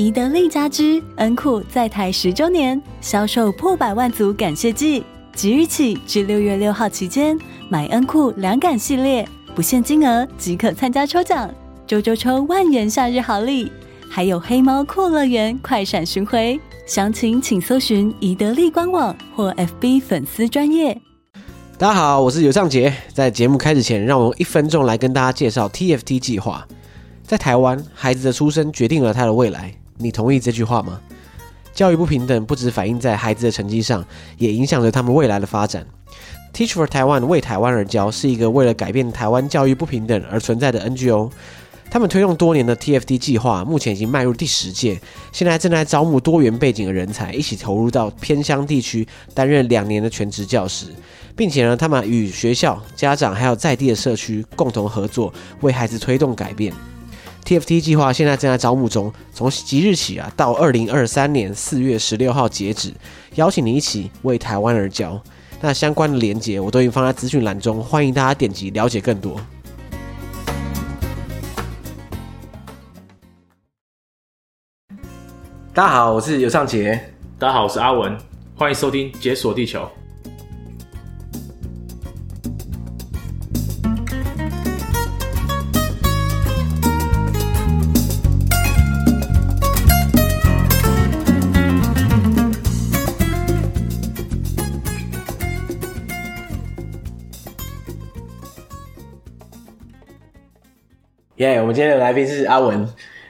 宜得利家居恩库在台十周年，销售破百万组感谢季，即日起至六月六号期间，买恩库两感系列，不限金额即可参加抽奖，周周抽万元夏日好礼，还有黑猫酷乐园快闪巡回，详情请搜寻宜得利官网或 FB 粉丝专业。大家好，我是尤尚杰。在节目开始前，让我用一分钟来跟大家介绍 TFT 计划。在台湾，孩子的出生决定了他的未来。你同意这句话吗？教育不平等不只反映在孩子的成绩上，也影响着他们未来的发展。Teach for Taiwan 为台湾而教是一个为了改变台湾教育不平等而存在的 NGO。他们推动多年的 TFT 计划，目前已经迈入第十届，现在正在招募多元背景的人才，一起投入到偏乡地区担任两年的全职教师，并且呢，他们与学校、家长还有在地的社区共同合作，为孩子推动改变。TFT 计划现在正在招募中，从即日起啊，到二零二三年四月十六号截止，邀请你一起为台湾而教。那相关的连结我都已经放在资讯栏中，欢迎大家点击了解更多。大家好，我是尤尚杰。大家好，我是阿文。欢迎收听《解锁地球》。耶，yeah, 我们今天的来宾是阿文。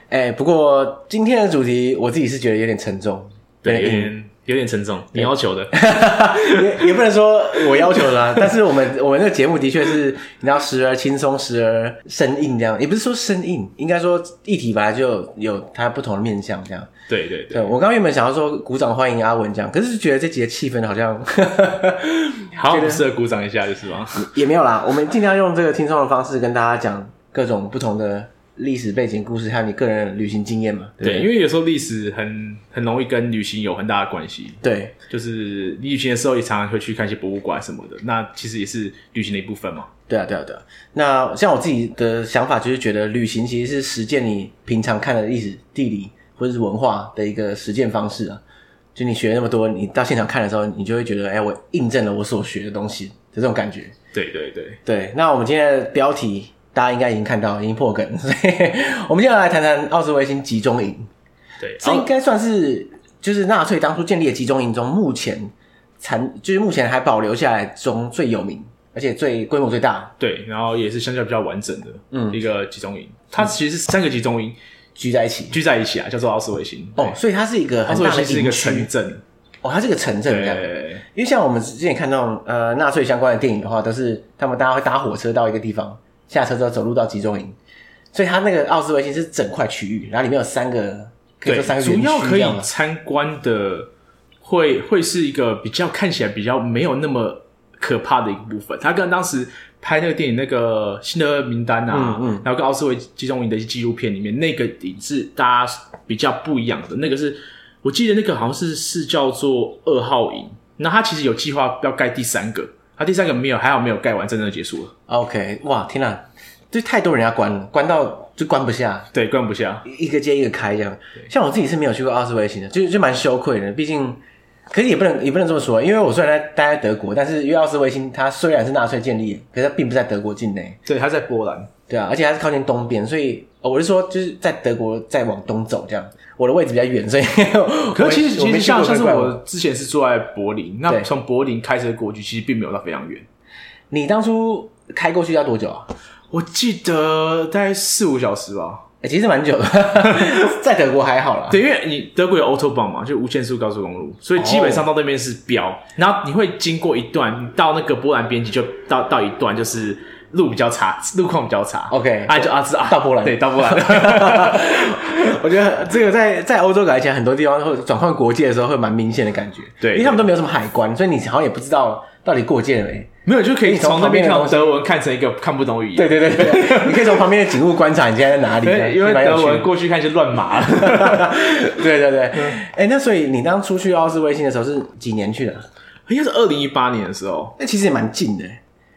哎，不过今天的主题我自己是觉得有点沉重，对，有点有点沉重，你要求的，也也不能说我要求的啦。但是我们我们这个节目的确是，你要时而轻松，时而生硬，这样也不是说生硬，应该说议题本来就有它不同的面向，这样。对对对，对我刚刚原本想要说鼓掌欢迎阿文这样，可是觉得这集的气氛好像好像适合鼓掌一下，就是吗？也没有啦，我们尽量用这个轻松的方式跟大家讲各种不同的。历史背景故事，还有你个人的旅行经验嘛？对，对，因为有时候历史很很容易跟旅行有很大的关系。对，就是你旅行的时候也常常会去看一些博物馆什么的，那其实也是旅行的一部分嘛。对啊，对啊，对啊。那像我自己的想法，就是觉得旅行其实是实践你平常看的历史、地理或者是文化的一个实践方式啊。就你学那么多，你到现场看的时候，你就会觉得，哎，我印证了我所学的东西的这种感觉。对对对对。那我们今天的标题。大家应该已经看到，已经破梗，所以我们接下来谈谈奥斯维辛集中营。对，这应该算是就是纳粹当初建立的集中营中，目前残就是目前还保留下来中最有名，而且最规模最大。对，然后也是相较比较完整的，嗯，一个集中营。它其实是三个集中营聚在一起，聚在一起啊，叫做奥斯维辛。哦，所以它是一个很大的一个城镇。哦，它是个城镇这样。因为像我们之前看那种呃纳粹相关的电影的话，都是他们大家会搭火车到一个地方。下车之后走路到集中营，所以它那个奥斯维辛是整块区域，然后里面有三个，可以说三个。主要可以参观的会会是一个比较看起来比较没有那么可怕的一个部分。他跟当时拍那个电影那个《新的名单》啊，嗯嗯，然后跟奥斯维集中营的一些纪录片里面，那个影是大家比较不一样的。那个是我记得那个好像是是叫做二号营，那他其实有计划要盖第三个。他、啊、第三个没有，还好没有盖完，真的结束了。OK，哇，天哪，这太多人要关了，关到就关不下。对，关不下，一个接一个开这样。像我自己是没有去过奥斯维辛的，就就蛮羞愧的。毕竟，可是也不能也不能这么说，因为我虽然在待在德国，但是因为奥斯维辛它虽然是纳粹建立，可是它并不在德国境内。对，它在波兰。对啊，而且它是靠近东边，所以我是说，就是在德国再往东走这样。我的位置比较远，所以 可是其实其实像像是我之前是住在柏林，那从柏林开车过去，其实并没有到非常远。你当初开过去要多久啊？我记得大概四五小时吧。哎，其实蛮久的，在德国还好啦。对，因为你德国有 Autobahn 嘛，就无限速高速公路，所以基本上到那边是标，然后你会经过一段，你到那个波兰边境就到到一段就是。路比较差，路况比较差。OK，啊就啊是啊，到波兰对，到波兰。我觉得这个在在欧洲来讲，很多地方会转换国界的时候会蛮明显的感觉。对，因为他们都没有什么海关，所以你好像也不知道到底过界了没。没有，就可以从那边看德文看成一个看不懂语言。对对对对，你可以从旁边的景物观察你现在在哪里。因为德文过去看是乱码 了。对对对，哎，那所以你当初去奥斯维辛的时候是几年去的？应该是二零一八年的时候。那其实也蛮近的。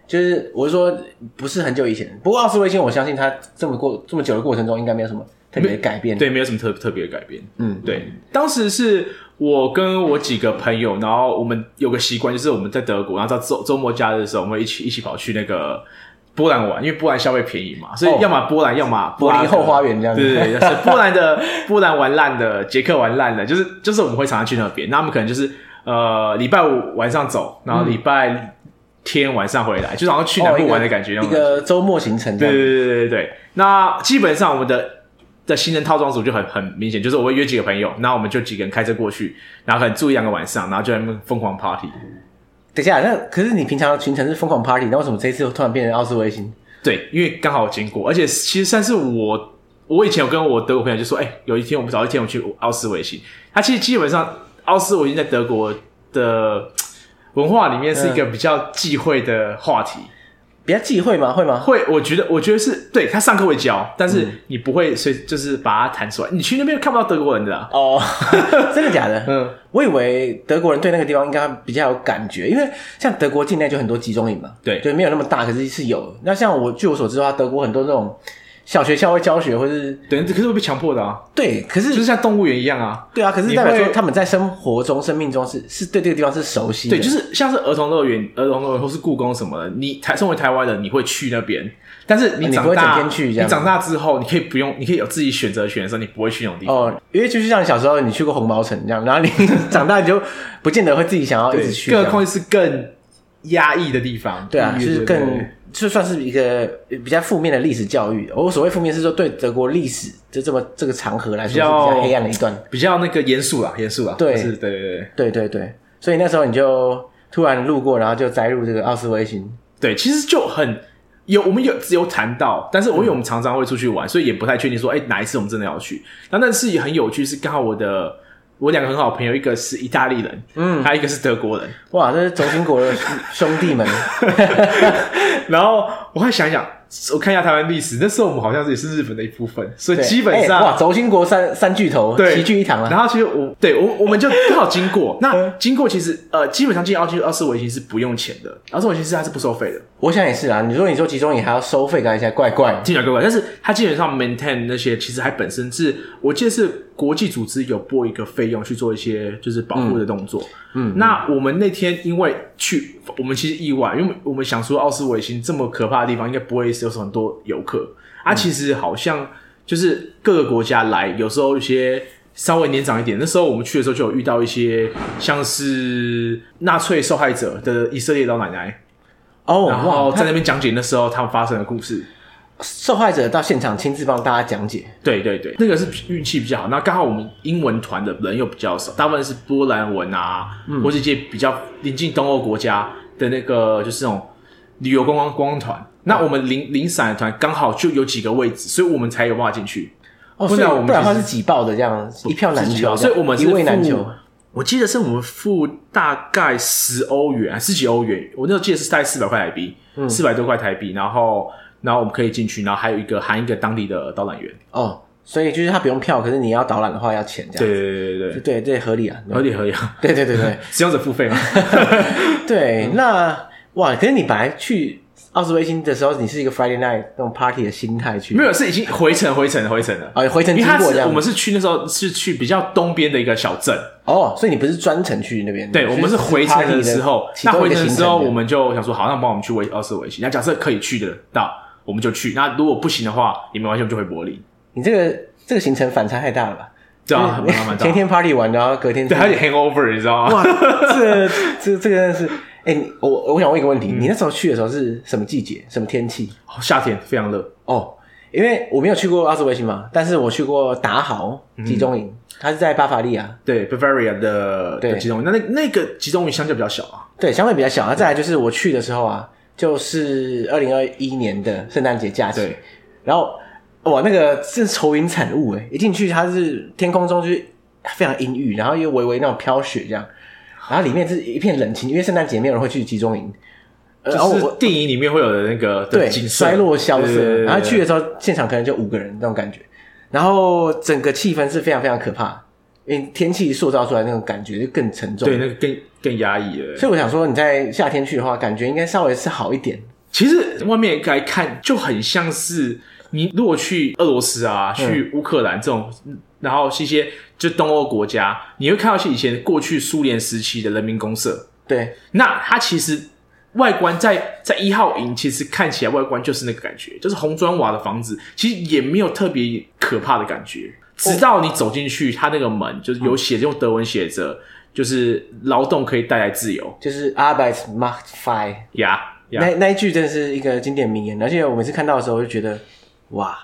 就是我是说，不是很久以前。不过奥斯维辛，我相信他这么过这么久的过程中，应该没有什么特别的改变。对，没有什么特特别的改变。嗯，对。当时是我跟我几个朋友，然后我们有个习惯，就是我们在德国，然后到周周末假日的时候，我们会一起一起跑去那个波兰玩，因为波兰消费便宜嘛，所以要么波兰，要么柏林后花园这样子。对对对，就 是波兰的波兰玩烂的，捷克玩烂的，就是就是我们会常常去那边。那我们可能就是呃礼拜五晚上走，然后礼拜天晚上回来，就好像去南部玩的感觉，一个周末行程。对对对对对。那基本上我们的的行人套装组就很很明显，就是我会约几个朋友，然后我们就几个人开车过去，然后可能住一两个晚上，然后就在那边疯狂 party。等一下，那可是你平常行程是疯狂 party，那为什么这一次突然变成奥斯维辛？对，因为刚好经过，而且其实算是我，我以前有跟我德国朋友就说，哎、欸，有一天我们找一天我们去奥斯维辛。他其实基本上奥斯维辛在德国的文化里面是一个比较忌讳的话题。嗯比较忌讳吗？会吗？会，我觉得，我觉得是对他上课会教，但是你不会随就是把它弹出来。你去那边看不到德国人的啊。哦，真的假的？嗯，我以为德国人对那个地方应该比较有感觉，因为像德国境内就很多集中营嘛。对，就，没有那么大，可是是有。那像我据我所知的话，德国很多这种。小学校会教学，或是对，可是会被强迫的啊。对，可是就是像动物园一样啊。对啊，可是代表说他们在生活中、生命中是是对这个地方是熟悉的。对，就是像是儿童乐园、儿童乐园或是故宫什么的。你台身为台湾人，你会去那边，但是你长大，你长大之后，你可以不用，你可以有自己选择权的时候，你不会去那种地方。哦，因为就是像你小时候你去过红毛城这样，然后你 长大你就不见得会自己想要一直去。更何况是更压抑的地方。对啊，就是更。就算是一个比较负面的历史教育，我所谓负面是说对德国历史就这么这个长河来说是比较黑暗的一段，比较那个严肃啦，严肃啦。对，是，对对对对对对。所以那时候你就突然路过，然后就栽入这个奥斯维辛。对，其实就很有我们有只有谈到，但是我因为我们常常会出去玩，嗯、所以也不太确定说，哎，哪一次我们真的要去。那但是也很有趣，是刚好我的。我两个很好朋友，一个是意大利人，嗯，还有一个是德国人。哇，这是轴心国的兄弟们。然后我会想一想。我看一下台湾历史，那时候我们好像也是日本的一部分，所以基本上、欸、哇，轴心国三三巨头齐聚一堂了。然后其实我对我我们就刚好经过，那经过其实呃，基本上进奥奥斯维辛是不用钱的，奥斯维辛是它是不收费的。我想也是啊，你说你说集中营还要收费，感觉起来怪怪，听起来怪怪。但是它基本上 maintain 那些，其实还本身是我记得是国际组织有拨一个费用去做一些就是保护的动作。嗯，嗯，那我们那天因为去，我们其实意外，因为我们想说奥斯维辛这么可怕的地方，应该不会是有很多游客啊。其实好像就是各个国家来，有时候一些稍微年长一点，那时候我们去的时候就有遇到一些像是纳粹受害者的以色列老奶奶哦，然后在那边讲解那时候他们发生的故事。受害者到现场亲自帮大家讲解，对对对，那个是运气比较好。那刚好我们英文团的人又比较少，大部分是波兰文啊，嗯、或是一些比较临近东欧国家的那个，就是那种旅游观光观光团。那我们零零散的团刚好就有几个位置，所以我们才有办法进去。哦，不然我们不然的话是挤爆的这样，一票难求。所以我们是一位难求。我记得是我们付大概十欧元，十几欧元。我那时候记得是大概四百块台币，四百多块台币，然后。然后我们可以进去，然后还有一个含一个当地的导览员哦，所以就是他不用票，可是你要导览的话要钱这样子。对对对对对对，合理啊，合理合理啊。对对对对，使用者付费嘛。对，那哇，可是你本来去奥斯维辛的时候，你是一个 Friday night 那种 party 的心态去？没有，是已经回程回程回程了啊，回程经过这样。我们是去那时候是去比较东边的一个小镇哦，所以你不是专程去那边？对，我们是回程的时候，那回程的时候我们就想说，好，那帮我们去维奥斯维辛。那假设可以去得到。我们就去，那如果不行的话，也没关系，我们就回柏林。你这个这个行程反差太大了吧？对啊，天天 party 完，然后隔天对，还有 hangover，你知道吗？哇，这 这这个真的是，哎、欸，我我想问一个问题，嗯、你那时候去的时候是什么季节？什么天气？夏天，非常热哦。因为我没有去过奥斯维辛嘛，但是我去过达豪集中营，嗯、它是在巴伐利亚，对，Bavaria 的对的集中营。那那那个集中营相对比较小啊，对，相对比较小。啊再来就是我去的时候啊。就是二零二一年的圣诞节假期，对。然后哇，那个是愁云惨雾诶，一进去它是天空中就是非常阴郁，然后又微微那种飘雪这样，然后里面是一片冷清，因为圣诞节没有人会去集中营，然后我电影里面会有的那个对衰落萧瑟，然后去的时候现场可能就五个人那种感觉，然后整个气氛是非常非常可怕。因为天气塑造出来那种感觉就更沉重，对，那个更更压抑了。所以我想说，你在夏天去的话，感觉应该稍微是好一点。其实外面来看就很像是你如果去俄罗斯啊，去乌克兰这种，嗯、然后一些就东欧国家，你会看到一些以前过去苏联时期的人民公社。对，那它其实外观在在一号营，其实看起来外观就是那个感觉，就是红砖瓦的房子，其实也没有特别可怕的感觉。直到你走进去，它那个门就是有写用德文写着，就是劳动可以带来自由，就是 Arbeit macht frei。呀，那那一句真的是一个经典名言，而且我每次看到的时候，我就觉得哇，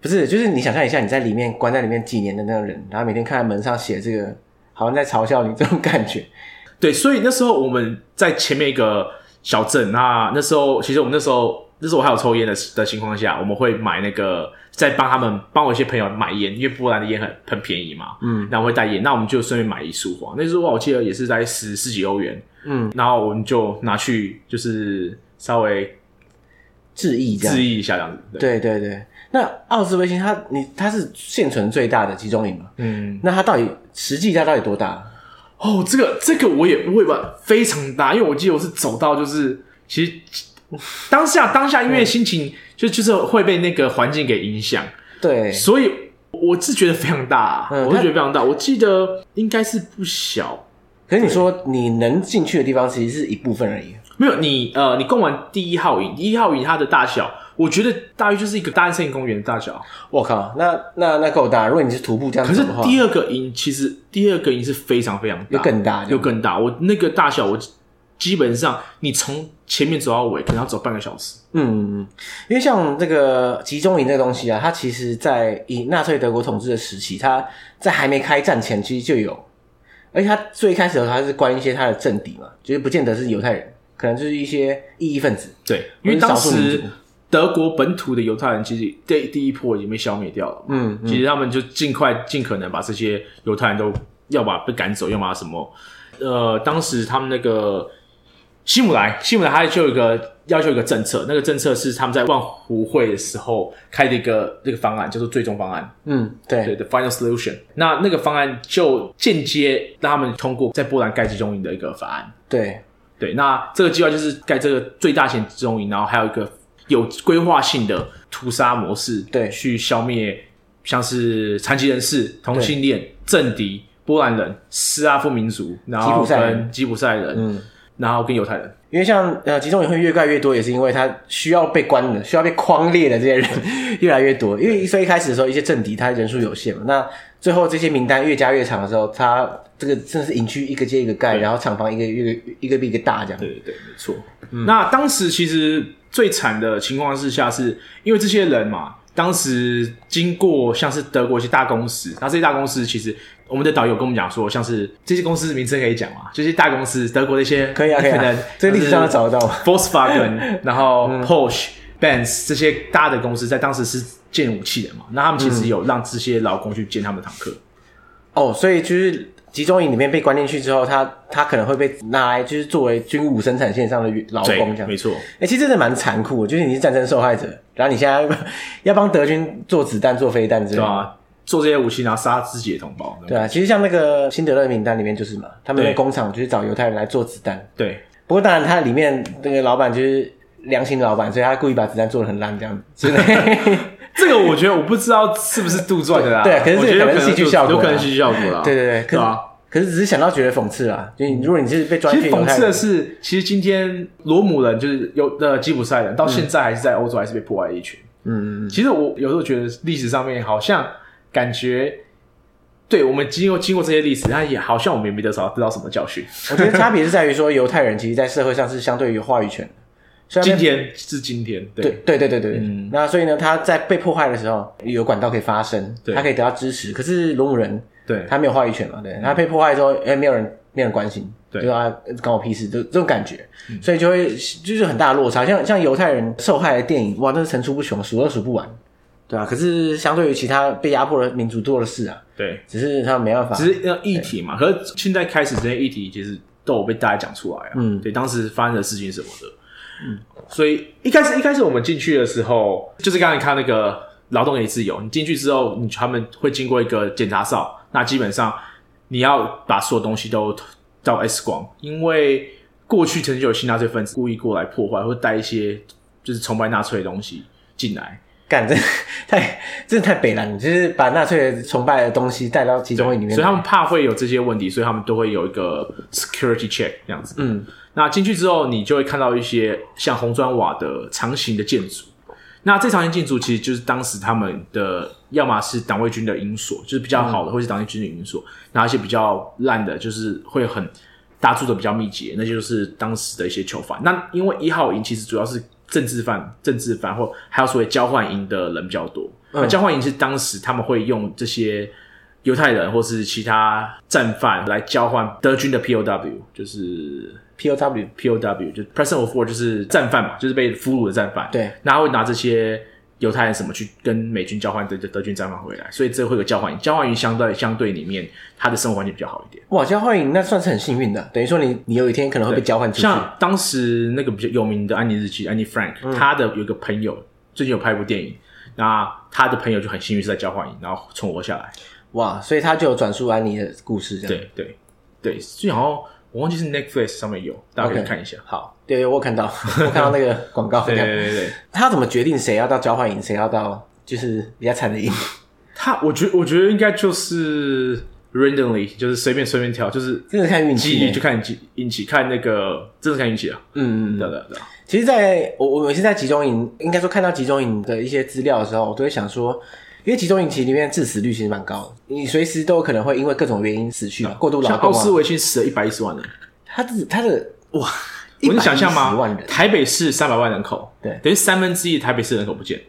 不是，就是你想象一下，你在里面关在里面几年的那个人，然后每天看门上写这个，好像在嘲笑你这种感觉。对，所以那时候我们在前面一个小镇，那那时候其实我们那时候那时候我还有抽烟的的情况下，我们会买那个。再帮他们帮我一些朋友买烟，因为波兰的烟很很便宜嘛，嗯，然后会带烟，那我们就顺便买一束花，那束花我记得也是在十十几欧元，嗯，然后我们就拿去就是稍微致意这样致意一下这样子，对对对。那奥斯威辛它你它是现存最大的集中营嘛？嗯，那它到底实际它到底多大？哦，这个这个我也不会吧，非常大，因为我记得我是走到就是其实。当下当下，因为心情就就是会被那个环境给影响，对，所以我是觉得非常大，啊，嗯、我是觉得非常大。我记得应该是不小，可是你说你能进去的地方其实是一部分而已。没有你呃，你逛完第一号营，第一号营它的大小，我觉得大约就是一个大安森林公园的大小。我靠，那那那够大。如果你是徒步这样子的话，可是第二个营其实第二个营是非常非常大，又更大，又更大。我那个大小我。基本上，你从前面走到尾，可能要走半个小时。嗯，因为像这个集中营这个东西啊，它其实，在以纳粹德国统治的时期，它在还没开战前，其实就有。而且它最开始的时候，它是关一些它的政敌嘛，就是不见得是犹太人，可能就是一些异议分子。对，因为当时德国本土的犹太人其实第第一波已经被消灭掉了。嗯，嗯，其实他们就尽快尽可能把这些犹太人都要把被赶走，要把什么。呃，当时他们那个。希姆莱，希姆莱，他就有一个要求，一个政策，那个政策是他们在万湖会的时候开的一个这个方案，叫做最终方案。嗯，对，对，The Final Solution。那那个方案就间接让他们通过在波兰盖集中营的一个法案。对，对，那这个计划就是盖这个最大型集中营，然后还有一个有规划性的屠杀模式，对，去消灭像是残疾人士、同性恋、政敌、波兰人、斯拉夫民族，然后跟吉普赛人，嗯。然后跟犹太人，因为像呃集中营会越盖越多，也是因为他需要被关的、需要被框列的这些人 越来越多。因为所以一开始的时候，一些政敌他人数有限嘛，那最后这些名单越加越长的时候，他这个真的是营区一个接一个盖，然后厂房一个一个一个比一个大这样。对对对，没错。嗯、那当时其实最惨的情况之下，是因为这些人嘛，当时经过像是德国一些大公司，那这些大公司其实。我们的导游跟我们讲说，像是这些公司名称可以讲吗？这些大公司，德国的一些可以啊，可以啊，这个历史上都找得到。Volkswagen，然后 Porsche、Benz 这些大的公司在当时是建武器的嘛？那他们其实有让这些劳工去建他们的坦克。哦，所以就是集中营里面被关进去之后，他他可能会被拿来就是作为军武生产线上的劳工这样。没错。哎，其实真的蛮残酷的，就是你是战争受害者，然后你现在要帮德军做子弹、做飞弹之类的。做这些武器，然后杀自己的同胞。对啊，其实像那个辛德勒名单里面就是嘛，他们的工厂就是找犹太人来做子弹。对，不过当然他里面那个老板就是良心的老板，所以他故意把子弹做的很烂这样子。这个我觉得我不知道是不是杜撰的啦。对，可是这个可能戏剧效果，有可能戏剧效果啦。对对对，可是可是只是想到觉得讽刺啊。就如果你是被抓去，其实讽刺的是，其实今天罗姆人就是有的吉普赛人，到现在还是在欧洲还是被迫害一群。嗯嗯。其实我有时候觉得历史上面好像。感觉，对我们经过经过这些历史，他也好像我们也没得少知道什么教训。我觉得差别是在于说，犹太人其实，在社会上是相对有话语权的。今天是今天，对对对对对对。嗯，那所以呢，他在被迫害的时候，有管道可以发声，他可以得到支持。可是罗姆人，对他没有话语权嘛？对，他被迫害之后，哎，没有人没有人关心，对，就啊，关我屁事，就这种感觉。所以就会就是很大的落差。像像犹太人受害的电影，哇，那是层出不穷，数都数不完。对啊，可是相对于其他被压迫的民族多的是啊。对，只是他没办法。只是要议题嘛，可是现在开始这些议题其实都有被大家讲出来啊。嗯，对，当时发生的事情什么的。嗯，所以一开始一开始我们进去的时候，就是刚才你看那个劳动也自由，你进去之后，你他们会经过一个检查哨，那基本上你要把所有东西都到 X 光，因为过去曾经有新纳粹分子故意过来破坏，或带一些就是崇拜纳粹的东西进来。干这太真的太北烂了，就是把纳粹崇拜的东西带到集中营里面，所以他们怕会有这些问题，所以他们都会有一个 security check 这样子。嗯，那进去之后，你就会看到一些像红砖瓦的长形的建筑。那这长形建筑其实就是当时他们的，要么是党卫军的营所，就是比较好的，嗯、或是党卫军的营所。那一些比较烂的，就是会很搭住的比较密集，那就是当时的一些囚犯。那因为一号营其实主要是政治犯、政治犯，或还有所谓交换营的人比较多。交换营是当时他们会用这些犹太人或是其他战犯来交换德军的 POW，就是 POW POW 就 Prisoner of War 就是战犯嘛，就是被俘虏的战犯。对，那他会拿这些。犹太人什么去跟美军交换德德军战犯回来，所以这会有交换营。交换营相对相对里面，他的生活环境比较好一点。哇，交换营那算是很幸运的，等于说你你有一天可能会被交换出去。像当时那个比较有名的安妮日记，安妮 Frank，、嗯、他的有一个朋友最近有拍一部电影，那他的朋友就很幸运是在交换营，然后存活下来。哇，所以他就有转述安妮的故事，这样。对对对，最好我忘记是 Netflix 上面有，大家可以看一下。Okay, 好。对，我看到，我看到那个广告。对对对对，他怎么决定谁要到交换营，谁要到就是比较惨的营？他，我觉我觉得应该就是 randomly，就是随便随便挑，就是真的看运气，就看运气，运气看那个，真的看运气啊。嗯嗯，对对对。其实在，在我我每次在集中营，应该说看到集中营的一些资料的时候，我都会想说，因为集中营其实里面致死率其实蛮高的，你随时都有可能会因为各种原因死去嘛，过度劳动。奥斯维辛死了一百一十万人，他的他的哇。我能想象吗？台北市三百万人口，对，等于三分之一台北市人口不见，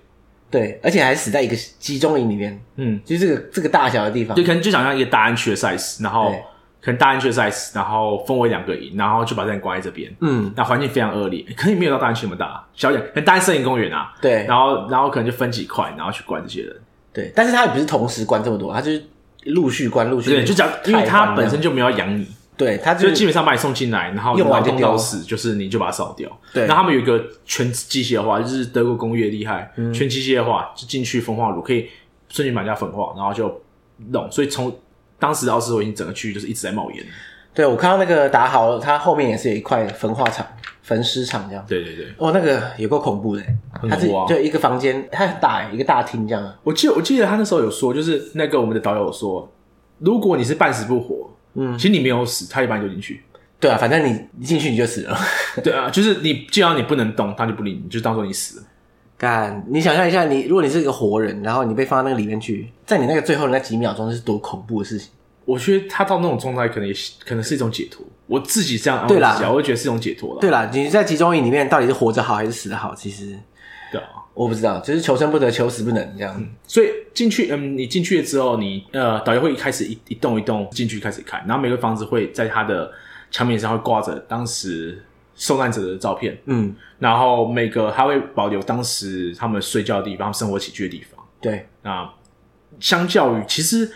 对，而且还死在一个集中营里面，嗯，就是这个这个大小的地方，就可能就想象一个大安区的 size，然后可能大安区的 size，然后分为两个营，然后就把这人关在这边，嗯，那环境非常恶劣，可能也没有到大安区那么大，小一点，可能大安森林公园啊，对，然后然后可能就分几块，然后去关这些人，对，但是他也不是同时关这么多，他就是陆续关，陆续，对，就讲，因为他本身就没有养你。对，他就基本上把你送进来，然后用完就丢死，就是你就把它扫掉。对，那他们有一个全机械化，就是德国工业厉害，嗯、全机械化就进去焚化炉可以瞬间把人家焚化，然后就弄。所以从当时奥斯维辛整个区域就是一直在冒烟。对，我看到那个打好了，它后面也是有一块焚化厂、焚尸场这样。对对对，哦，那个也够恐怖的，他是就一个房间，它很大，一个大厅这样。我记得我记得他那时候有说，就是那个我们的导游有说，如果你是半死不活，嗯，其实你没有死，他也把你丢进去。对啊，反正你一进去你就死了。对啊，就是你，既然你不能动，他就不理你，就当做你死了。干，你想象一下你，你如果你是一个活人，然后你被放到那个里面去，在你那个最后的那几秒钟，是多恐怖的事情。我觉得他到那种状态，可能也可能是一种解脱。我自己这样安慰自己，对啦，我会觉得是一种解脱了。对啦，你在集中营里面到底是活着好还是死的好？其实，对啊，我不知道，就是求生不得，求死不能这样。嗯、所以进去，嗯，你进去了之后，你呃，导游会一开始一一栋一栋进去开始看，然后每个房子会在他的。墙面上会挂着当时受难者的照片，嗯，然后每个还会保留当时他们睡觉的地方、生活起居的地方。对，那相较于其实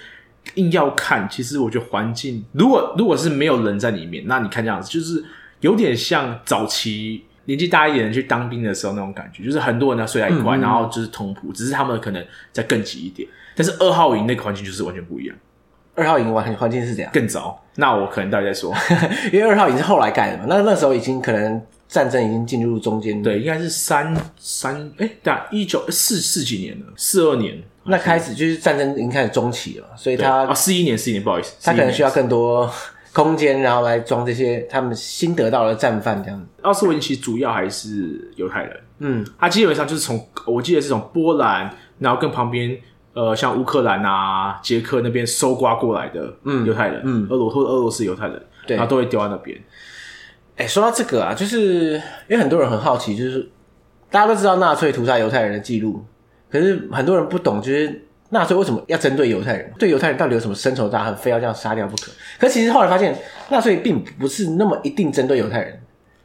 硬要看，其实我觉得环境，如果如果是没有人在里面，那你看这样子，就是有点像早期年纪大一点人去当兵的时候那种感觉，就是很多人要睡在一块，嗯嗯，然后就是同铺，只是他们可能再更挤一点。但是二号营那个环境就是完全不一样。二号营环环境是怎样？更糟。那我可能待会再说，因为二号营是后来盖的嘛。那那时候已经可能战争已经进入中间。对，应该是三三哎，对啊，一九四四几年了，四二年。那开始就是战争已经开始中期了，所以他啊，四一年，四一年，不好意思，他可能需要更多空间，然后来装这些他们新得到的战犯这样子。奥斯维辛其实主要还是犹太人，嗯，他基本上就是从我记得是从波兰，然后跟旁边。呃，像乌克兰啊、捷克那边搜刮过来的嗯犹太人，嗯，俄罗或俄罗斯犹太人，对，然后都会丢在那边。哎、欸，说到这个啊，就是因为很多人很好奇，就是大家都知道纳粹屠杀犹太人的记录，可是很多人不懂，就是纳粹为什么要针对犹太人？对犹太人到底有什么深仇大恨，非要这样杀掉不可？可其实后来发现，纳粹并不是那么一定针对犹太人，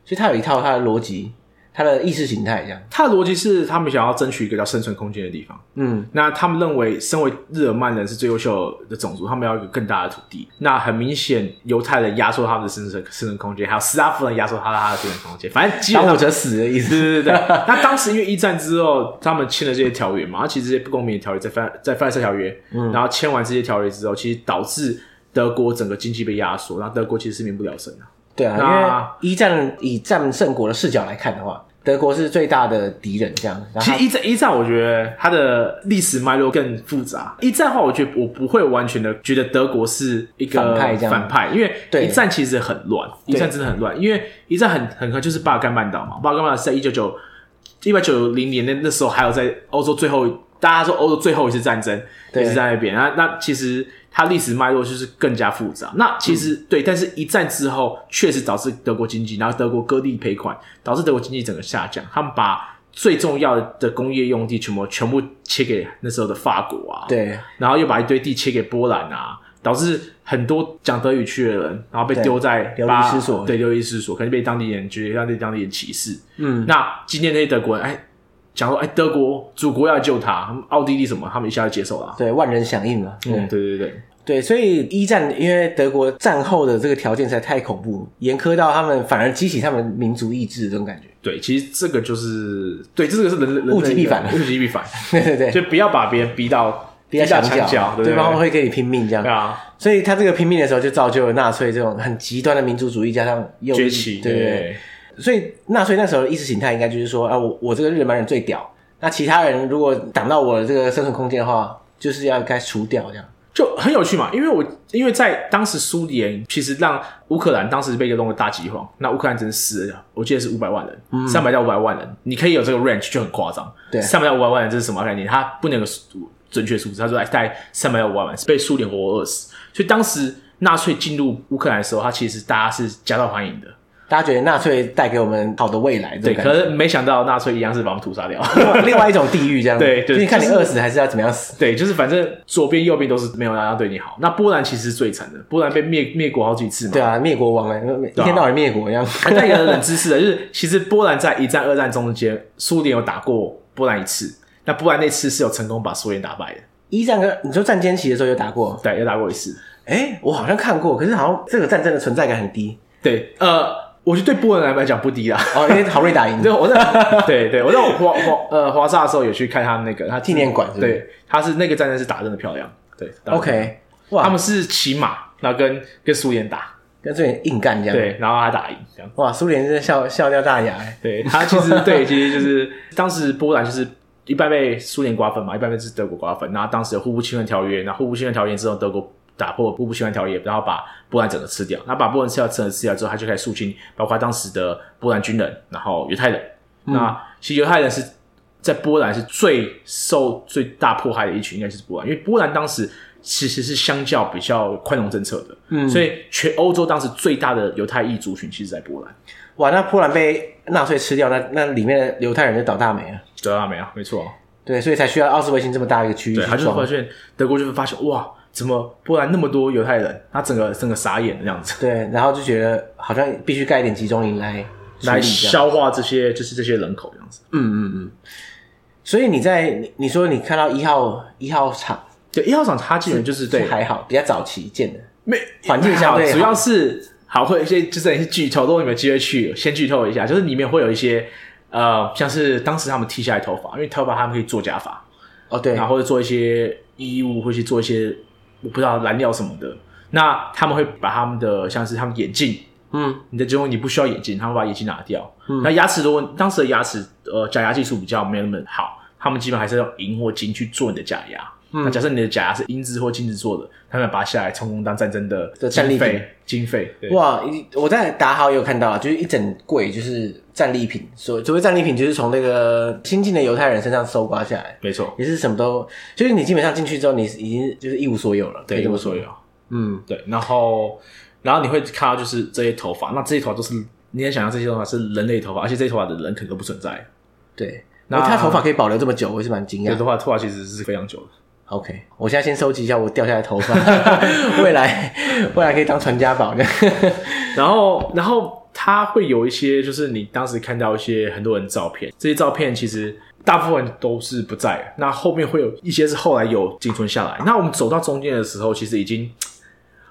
所以他有一套他的逻辑。他的意识形态这样，他的逻辑是他们想要争取一个叫生存空间的地方。嗯，那他们认为，身为日耳曼人是最优秀的种族，他们要一个更大的土地。那很明显，犹太人压缩他们的生存生存空间，还有斯拉夫人压缩他的他的生存空间。反正基本上当我者死的意思。对对对对。那当时因为一战之后，他们签了这些条约嘛，其实这些不公平的条约在范在范塞条约，嗯，然后签完这些条约之后，其实导致德国整个经济被压缩，然后德国其实是民不聊生啊。对啊，因为一战以战胜国的视角来看的话。德国是最大的敌人，这样。其实一战一战，我觉得它的历史脉络更复杂。一战的话，我觉得我不会完全的觉得德国是一个反派这样，反派，因为一战其实很乱，一战真的很乱，因为一战很很可就是巴尔干半岛嘛，巴尔干半岛是在一九九一八九零年那那时候还有在欧洲最后，大家说欧洲最后一次战争也是在那边，那那其实。它历史脉络就是更加复杂。那其实、嗯、对，但是一战之后确实导致德国经济，然后德国割地赔款，导致德国经济整个下降。他们把最重要的工业用地全部全部切给那时候的法国啊，对，然后又把一堆地切给波兰啊，导致很多讲德语区的人，然后被丢在流离失所，对，流离失所，可能被当地人觉得让那当地人歧视。嗯，那今天那些德国人，哎。讲说，哎，德国祖国要救他，奥地利什么，他们一下就接受了，对，万人响应了。嗯，对对对对，所以一战，因为德国战后的这个条件实在太恐怖，严苛到他们反而激起他们民族意志的这种感觉。对，其实这个就是，对，这个是人人物极必反，物极必反。对对对，就不要把别人逼到逼到墙角，对方会跟你拼命这样。对啊，所以他这个拼命的时候，就造就了纳粹这种很极端的民族主义，加上崛起，对对。所以纳粹那时候的意识形态应该就是说啊，我我这个日耳曼人最屌。那其他人如果挡到我的这个生存空间的话，就是要该除掉，这样就很有趣嘛。因为我因为在当时苏联其实让乌克兰当时被一个弄个大饥荒，那乌克兰真死了，我记得是五百万人，三百到五百万人，你可以有这个 range 就很夸张。对，三百到五百万人这是什么概念？他不能有准确数字，他说大概三百到五百万人被苏联活活饿死。所以当时纳粹进入乌克兰的时候，他其实大家是夹道欢迎的。大家觉得纳粹带给我们好的未来，对，可是没想到纳粹一样是把我们屠杀掉，另外一种地狱这样。对，就是看你饿死还是要怎么样死。对，就是反正左边右边都是没有人要对你好。那波兰其实是最惨的，波兰被灭灭国好几次嘛。对啊，灭国王哎，一天到晚灭国一样。还有一个冷知识的，就是其实波兰在一战、二战中间，苏联有打过波兰一次。那波兰那次是有成功把苏联打败的。一战跟你说战间期的时候有打过，对，有打过一次。哎，我好像看过，可是好像这个战争的存在感很低。对，呃。我觉得对波兰来讲不低啦，哦，因为好瑞打赢。对，我在对对，我在华华呃华沙的时候有去看他那个他纪念馆，对，他是那个战争是打得真的漂亮，对，OK，哇，他们是骑马，然后跟跟苏联打，跟苏联硬干这样，对，然后他打赢这样，哇，苏联真的笑笑掉大牙，对他其实 对，其实就是当时波兰就是一半被苏联瓜分嘛，一半被是德国瓜分，然后当时有互不侵犯条约，然后互不侵犯条约之后德国。打破互不侵犯条约，然后把波兰整个吃掉。那把波兰吃掉，整个吃掉之后，他就开始肃清，包括当时的波兰军人，然后犹太人。嗯、那其实犹太人是在波兰是最受最大迫害的一群，应该就是波兰，因为波兰当时其实是相较比较宽容政策的，嗯，所以全欧洲当时最大的犹太裔族群，其实在波兰。哇，那波兰被纳粹吃掉，那那里面的犹太人就倒大霉啊，倒大霉啊，没错。对，所以才需要奥斯维辛这么大一个区域。对，他就发现德国就会发现哇。怎么波兰那么多犹太人？他整个整个傻眼的这样子。对，然后就觉得好像必须盖一点集中营来来消化这些，就是这些人口这样子。嗯嗯嗯。所以你在你你说你看到一号一号厂，对一号厂，它基本就是对还好，比较早期建的，没环境相对好，主要是好会有一些就是一些剧透，如果你们有机会去，先剧透一下，就是里面会有一些呃，像是当时他们剃下来头发，因为头发他们可以做假发哦，对，然后或者做一些衣物，会去做一些。我不知道蓝料什么的，那他们会把他们的像是他们眼镜，嗯，你的结果你不需要眼镜，他们把眼镜拿掉。嗯，那牙齿如果当时的牙齿呃假牙技术比较没有那么好，他们基本还是用银或金去做你的假牙。嗯，那假设你的假牙是英制或金子做的，他们把它下来充公当战争的战利品，经费。哇，我在达豪也有看到，就是一整柜就是战利品，所所谓战利品就是从那个新进的犹太人身上搜刮下来，没错，也是什么都，就是你基本上进去之后，你已经就是一无所有了，对，一无所有。嗯，对，然后然后你会看到就是这些头发，那这些头发都是你也想象这些头发是人类头发，而且这些头发的人可能都不存在。对，那他头发可以保留这么久，我也是蛮惊讶。对，头发头发其实是非常久的。OK，我现在先收集一下我掉下来的头发，未来 未来可以当传家宝。然后，然后它会有一些，就是你当时看到一些很多人照片，这些照片其实大部分都是不在。那后面会有一些是后来有仅存下来。那我们走到中间的时候，其实已经，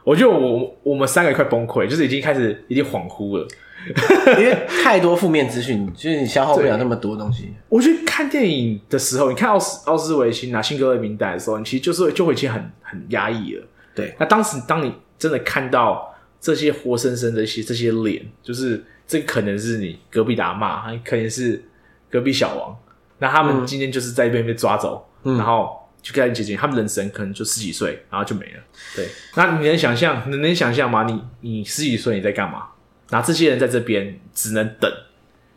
我觉得我我们三个快崩溃，就是已经开始已经恍惚了。因为太多负面资讯，就是你消耗不了那么多东西。我觉得看电影的时候，你看奥斯奥斯维辛拿辛格勒名单的时候，你其实就是就会已经很很压抑了。对，那当时当你真的看到这些活生生的一些这些脸，就是这可能是你隔壁的阿嬷，可能是隔壁小王，那他们今天就是在一边被抓走，嗯、然后就跟他解决，他们人生可能就十几岁，然后就没了。对，那你能想象？你能想象吗？你你十几岁你在干嘛？那这些人在这边只能等，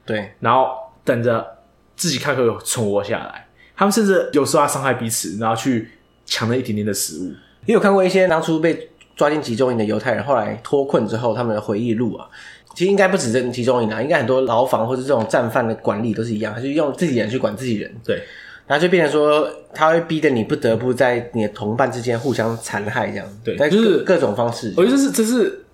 对，然后等着自己看可不可以存活下来。他们甚至有时候要伤害彼此，然后去抢那一点点的食物。你有看过一些当初被抓进集中营的犹太人，后来脱困之后他们的回忆录啊？其实应该不止这集中营啊，应该很多牢房或者这种战犯的管理都是一样，他就用自己人去管自己人。对，然后就变成说，他会逼得你不得不在你的同伴之间互相残害，这样。对，但就是各种方式。我觉得这是这是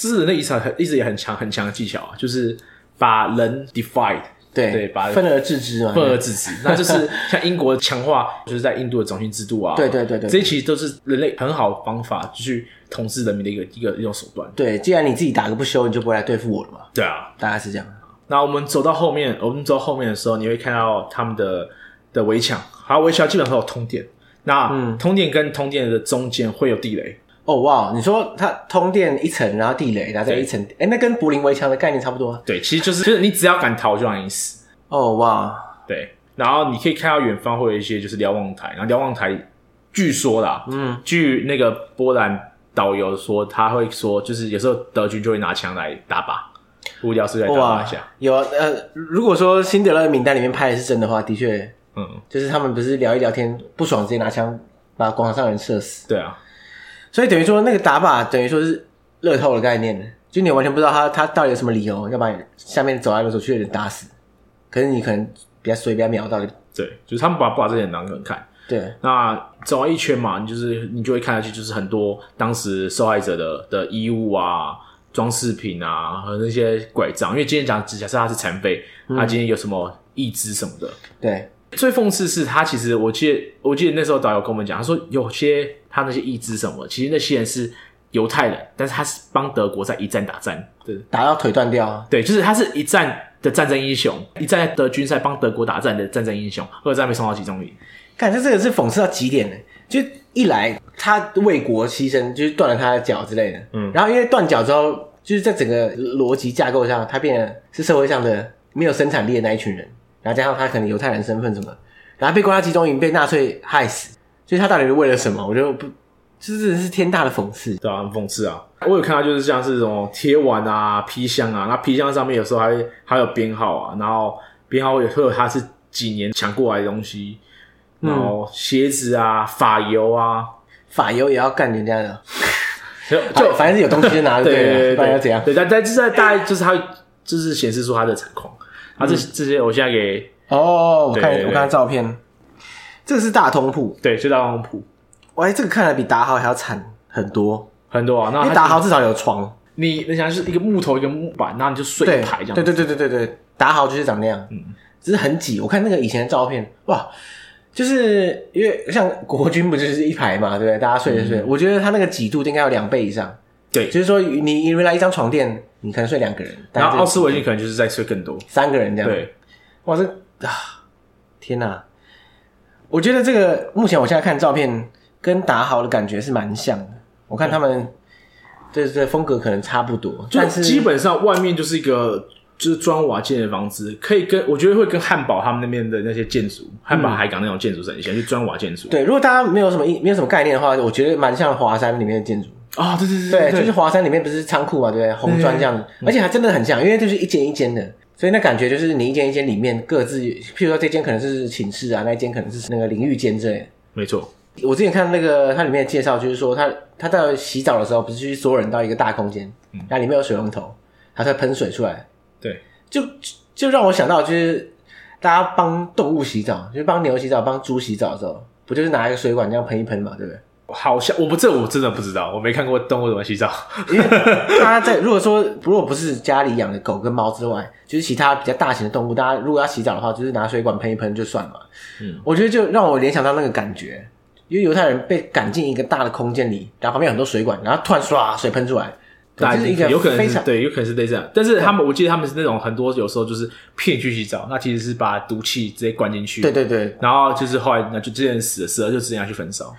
这是人类遗产很一直也很强很强的技巧啊，就是把人 divide。对对，把分而治之嘛，分而治之，那就是 像英国强化，就是在印度的种姓制度啊，对对对对，这些其实都是人类很好的方法，去统治人民的一个一个一种手段。对，既然你自己打个不休，你就不会来对付我了嘛。对啊，大概是这样。那我们走到后面，我们走到后面的时候，你会看到他们的的围墙，好，围墙基本上都有通电。那、嗯、通电跟通电的中间会有地雷。哦哇，你说它通电一层，然后地雷，然后再一层，哎，那跟柏林围墙的概念差不多。对，其实就是就是你只要敢逃，就让你死。哦哇，对，然后你可以看到远方会有一些就是瞭望台，然后瞭望台，据说啦，嗯，据那个波兰导游说，他会说，就是有时候德军就会拿枪来打靶，无聊是来打靶一下。有呃，如果说辛德勒的名单里面拍的是真的话，的确，嗯，就是他们不是聊一聊天不爽，直接拿枪把广场上人射死。对啊。所以等于说，那个打靶等于说是乐透的概念，就你完全不知道他他到底有什么理由要把你下面走来走去的人打死，可是你可能比较随便瞄到。对，就是他们把不把这些人当人看。对，那走完一圈嘛，你就是你就会看下去，就是很多当时受害者的的衣物啊、装饰品啊和那些拐杖，因为今天讲假设他是残废，他今天有什么义肢什么的。对，最讽刺是他其实我记得我记得那时候导游跟我们讲，他说有些。他那些义肢什么，其实那些人是犹太人，但是他是帮德国在一战打战，对，打到腿断掉。对，就是他是一战的战争英雄，一战在德军在帮德国打战的战争英雄，二战被送到集中营。感觉这个是讽刺到极点的，就一来他为国牺牲，就是断了他的脚之类的，嗯，然后因为断脚之后，就是在整个逻辑架构上，他变得是社会上的没有生产力的那一群人，然后加上他可能犹太人身份什么，然后被关到集中营，被纳粹害死。所以他到底是为了什么？我觉得不，这真的是天大的讽刺，对啊，很讽刺啊！我有看到就是像是这种贴碗啊、皮箱啊，那皮箱上面有时候还还有编号啊，然后编号也会有他是几年抢过来的东西，然后鞋子啊、发油啊、发油也要干人家的，就 就反正是有东西就拿着，对对对，不然要怎样？对，但但就是大概就是他就是显示出他的惨况，他这这些我现在给哦，我看我看照片。这个是大通铺，对，是大通铺。喂，这个看来比达豪还要惨很多很多啊！那因为达豪至少有床，你你想是一个木头一个木板，然后你就睡一排这样。对对对对对对，达豪就是长那样，嗯，只是很挤。我看那个以前的照片，哇，就是因为像国军不就是一排嘛，对不对？大家睡着睡，嗯、我觉得他那个挤度应该有两倍以上。对，就是说你原来一张床垫，你可能睡两个人，然后奥斯维辛可能就是在睡更多，三个人这样。对，哇，这啊，天哪！我觉得这个目前我现在看照片跟达豪的感觉是蛮像的。我看他们这这风格可能差不多，但是基本上外面就是一个就是砖瓦建的房子，可以跟我觉得会跟汉堡他们那边的那些建筑，汉堡海港那种建筑是很像，就砖瓦建筑。对，如果大家没有什么没有什么概念的话，我觉得蛮像华山里面的建筑啊。对对对对，就是华山里面不是仓库嘛，对不对？红砖这样子，而且还真的很像，因为就是一间一间的。所以那感觉就是你一间一间里面各自，譬如说这间可能是寝室啊，那一间可能是那个淋浴间之类。没错，我之前看那个它里面的介绍，就是说他他在洗澡的时候，不是去所有人到一个大空间，嗯，然后里面有水龙头，它会喷水出来。对，就就让我想到，就是大家帮动物洗澡，就是帮牛洗澡、帮猪洗澡的时候，不就是拿一个水管这样喷一喷嘛，对不对？好像我不这我真的不知道，我没看过动物怎么洗澡。因为大家在如果说如果不是家里养的狗跟猫之外，就是其他比较大型的动物，大家如果要洗澡的话，就是拿水管喷一喷就算了。嗯，我觉得就让我联想到那个感觉，因为犹太人被赶进一个大的空间里，然后旁边有很多水管，然后突然唰水喷出来，对，就是一个有可能是对，有可能是类似这样。但是他们，我记得他们是那种很多有时候就是骗你去洗澡，那其实是把毒气直接灌进去。对对对，然后就是后来那就这些人死了，死了就直接拿去焚烧。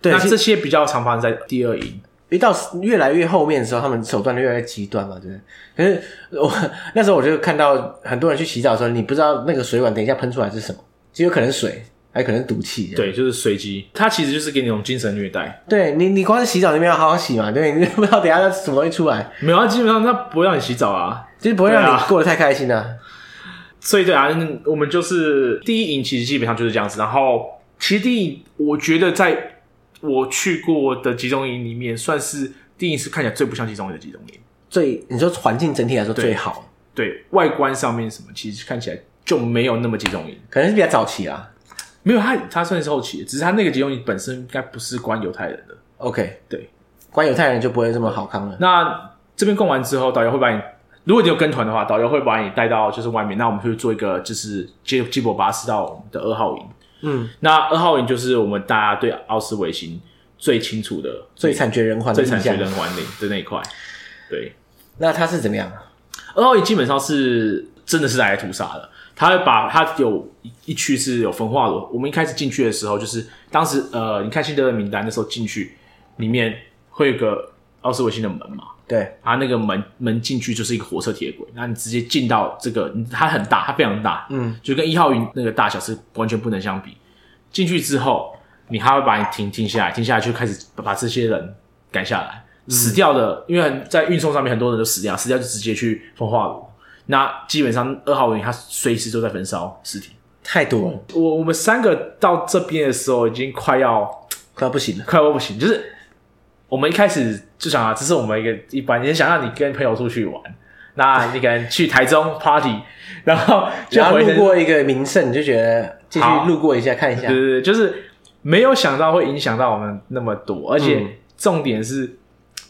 对，那这些比较常发生在第二营，一到越来越后面的时候，他们手段就越来越极端嘛，对不对？可是我 那时候我就看到很多人去洗澡的时候，你不知道那个水管等一下喷出来是什么，就有可能水，还可能是毒气。对，就是随机，它其实就是给你一种精神虐待。对你，你光是洗澡你没有好好洗嘛，对，你不知道等一下什么东西出来。没有，基本上它不会让你洗澡啊，就是不会让你过得太开心啊。所以对啊，我们就是第一营，其实基本上就是这样子。然后，其实第一，我觉得在我去过的集中营里面，算是第一次看起来最不像集中营的集中营。最你说环境整体来说最好，对，对外观上面什么，其实看起来就没有那么集中营，可能是比较早期啊。没有，他他算是后期，只是他那个集中营本身应该不是关犹太人的。OK，对，关犹太人就不会这么好康了。那这边逛完之后，导游会把你。如果你有跟团的话，导游会把你带到就是外面，那我们会做一个就是接接驳巴士到我们的二号营。嗯，那二号营就是我们大家对奥斯维辛最清楚的、最惨绝人寰、最惨绝人寰的那一块。对，那他是怎么样？二号营基本上是真的是来屠杀的。他会把他有一区是有焚化炉。我们一开始进去的时候，就是当时呃，你看辛德勒名单的时候进去，里面会有个奥斯维辛的门嘛。对，它那个门门进去就是一个火车铁轨，那你直接进到这个，它很大，它非常大，嗯，就跟一号云那个大小是完全不能相比。进去之后，你还会把你停停下来，停下来就开始把这些人赶下来，嗯、死掉的，因为在运送上面很多人都死掉，死掉就直接去焚化炉。那基本上二号云它随时都在焚烧尸体，太多了。我我们三个到这边的时候已经快要快要不行了，快要不行，就是。我们一开始就想啊，这是我们一个一般，你想让你跟朋友出去玩，那你可能去台中 party，然后就然后路过一个名胜，你就觉得继续路过一下看一下，对对对，就是没有想到会影响到我们那么多，而且重点是、嗯、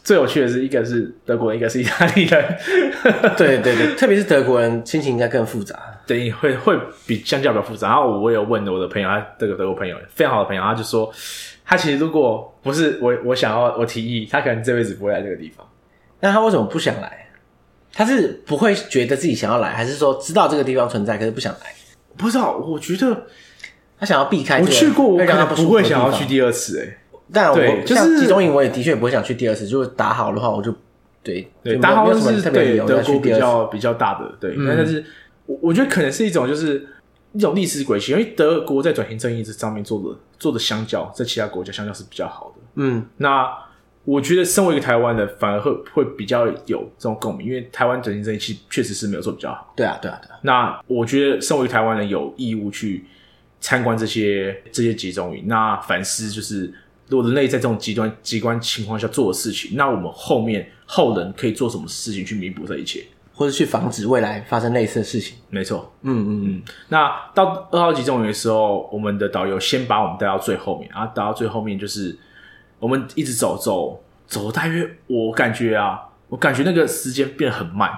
最有趣的是，一个是德国人，一个是意大利人，对对对，特别是德国人心情应该更复杂，对，会会比相较比较复杂。然后我有问我的朋友，他这个德国朋友非常好的朋友，他就说。他其实如果不是我，我想要我提议，他可能这辈子不会来这个地方。那他为什么不想来？他是不会觉得自己想要来，还是说知道这个地方存在，可是不想来？不知道，我觉得他想要避开。我去过，我可能不会想要去第二次。哎，但我就是集中营，我也的确不会想去第二次。就是打好的话，我就对对打好是特别德国比较比较大的对，但是我我觉得可能是一种就是。一种历史轨迹，因为德国在转型正义这上面做的做的相较在其他国家相较是比较好的。嗯，那我觉得身为一个台湾人，反而会会比较有这种共鸣，因为台湾转型正义其实确实是没有做比较好。对啊，对啊，对啊。那我觉得身为台湾人有义务去参观这些这些集中营，那反思就是如果人类在这种极端极端情况下做的事情，那我们后面后人可以做什么事情去弥补这一切。或者去防止未来发生类似的事情。没错，嗯嗯嗯。那到二号集中营的时候，我们的导游先把我们带到最后面，然后带到最后面就是我们一直走走走，大约我感觉啊，我感觉那个时间变得很慢。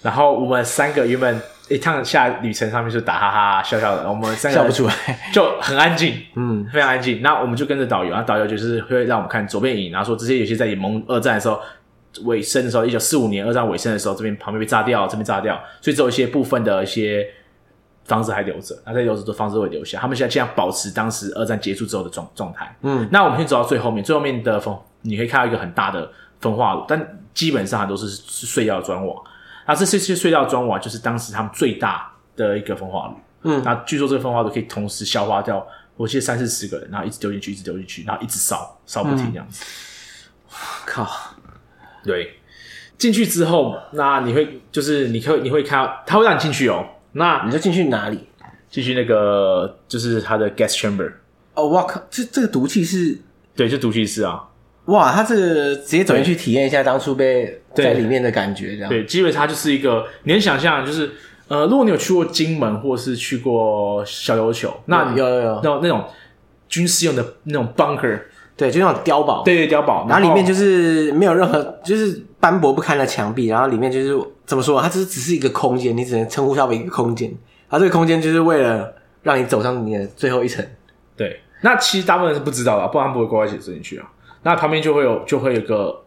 然后我们三个原本一趟下旅程上面就打哈哈笑笑的，我们三个笑不出来，就很安静，嗯，非常安静。那我们就跟着导游，然后导游就是会让我们看左边影，然后说这些有些在演蒙二战的时候。尾声的时候，一九四五年二战尾声的时候，这边旁边被炸掉，这边炸掉，所以只有一些部分的一些房子还留着，那这些留着的房子都会留下。他们现在尽量保持当时二战结束之后的状状态。嗯，那我们先走到最后面，最后面的风，你可以看到一个很大的风化炉，但基本上都是是碎掉的砖瓦。那这些些碎掉的砖瓦就是当时他们最大的一个焚化炉。嗯，那据说这个焚化炉可以同时消化掉，我记得三四十个人，然后一直丢进去，一直丢进去，然后一直烧，烧不停这样子。嗯、靠！对，进去之后，那你会就是你会你会看到，他会让你进去哦。那你就进去哪里？进去那个就是他的 gas chamber。哦，哇靠！这这个毒气室，对，就毒气室啊。哇，他这个直接走进去体验一下当初被在里面的感觉，这样。对，基本上它就是一个，你能想象，就是呃，如果你有去过金门或是去过小琉球，那有有有那种那种军事用的那种 bunker。对，就那种碉堡，对对，碉堡，然后里面就是没有任何，就是斑驳不堪的墙壁，然后里面就是怎么说，它只是只是一个空间，你只能称呼它为一个空间，它这个空间就是为了让你走上你的最后一层。对，那其实大部分人是不知道的，不然他不会乖乖写进去啊。那旁边就会有就会有一个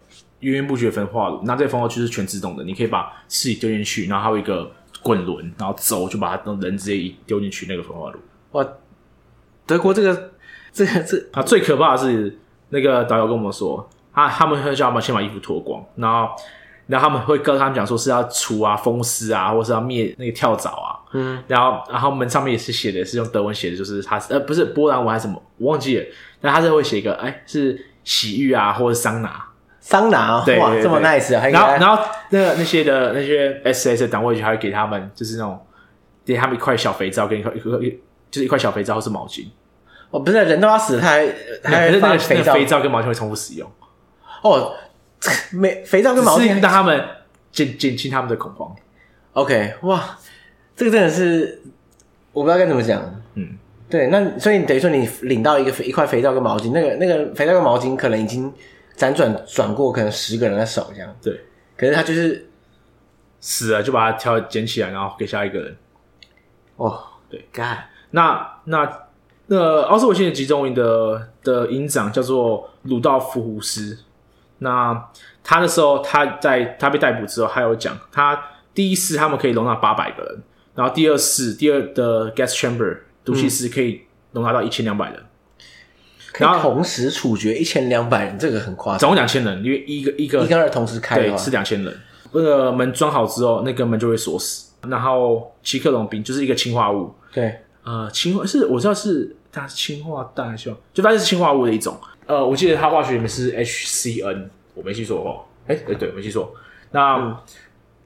源源不绝的焚化炉，那这个焚化炉就是全自动的，你可以把尸体丢进去，然后还有一个滚轮，然后走就把它人直接一丢进去那个焚化炉。哇，德国这个这个这啊，最可怕的是。那个导游跟我们说，他，他们会叫他们先把衣服脱光，然后然后他们会跟他们讲说是要除啊风湿啊，或是要灭那个跳蚤啊，嗯，然后然后门上面也是写的是用德文写的，就是他呃不是波兰文还是什么，我忘记了，但他是会写一个哎是洗浴啊或者桑拿。桑拿，对，哇，这么 nice 啊！然后，然后那个那些的那些 SS 的党卫军还会给他们，就是那种给他们一块小肥皂，跟一块一块就是一块小肥皂或是毛巾。哦，不是，人都要死，他还还是那个肥皂，肥皂跟毛巾会重复使用。哦，没肥皂跟毛巾让他们减减轻他们的恐慌。OK，哇，这个真的是我不知道该怎么讲。嗯，对，那所以等于说你领到一个一块肥皂跟毛巾，那个那个肥皂跟毛巾可能已经。辗转转过，可能十个人的手这样。对，可是他就是死了，就把它挑捡起来，然后给下一个人。哦，对，God，那那那奥斯维辛的集中营的的营长叫做鲁道夫·胡斯。那他那时候，他在他被逮捕之后，他有讲，他第一次他们可以容纳八百个人，然后第二次第二的 gas chamber 毒气室可以容纳到一千两百人。然后同时处决一千两百人，这个很夸张。总共两千人，因为一个一个一跟二同时开对，是两千人。那个门装好之后，那个门就会锁死。然后奇克隆兵就是一个氰化物，对，呃，氰化是我知道是它是氰化氮，是吧？就反正是氰化物的一种。呃，我记得它化学里面是 HCN，我没记错哦。哎，对对，没记错。那、嗯、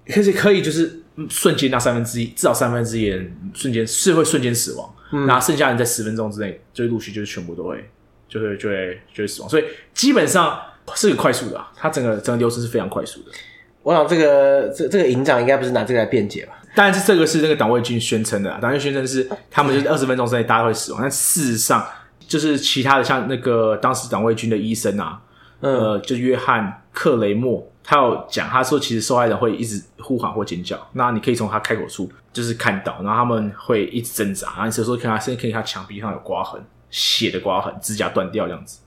可是可以就是瞬间那三分之一，至少三分之一人瞬间是会瞬间死亡，嗯，然后剩下人在十分钟之内就会陆续就是全部都会。就会就会就会死亡，所以基本上是个快速的，啊，它整个整个流程是非常快速的。我想这个这这个营长应该不是拿这个来辩解吧？当然是这个是那个党卫军宣称的，党卫军宣称是他们就是二十分钟之内大家会死亡，但事实上就是其他的像那个当时党卫军的医生啊，嗯、呃，就约翰克雷默，他有讲，他说其实受害人会一直呼喊或尖叫，那你可以从他开口处就是看到，然后他们会一直挣扎，然后你有时候看他甚至可以看墙壁上有刮痕。血的刮痕，指甲断掉这样子。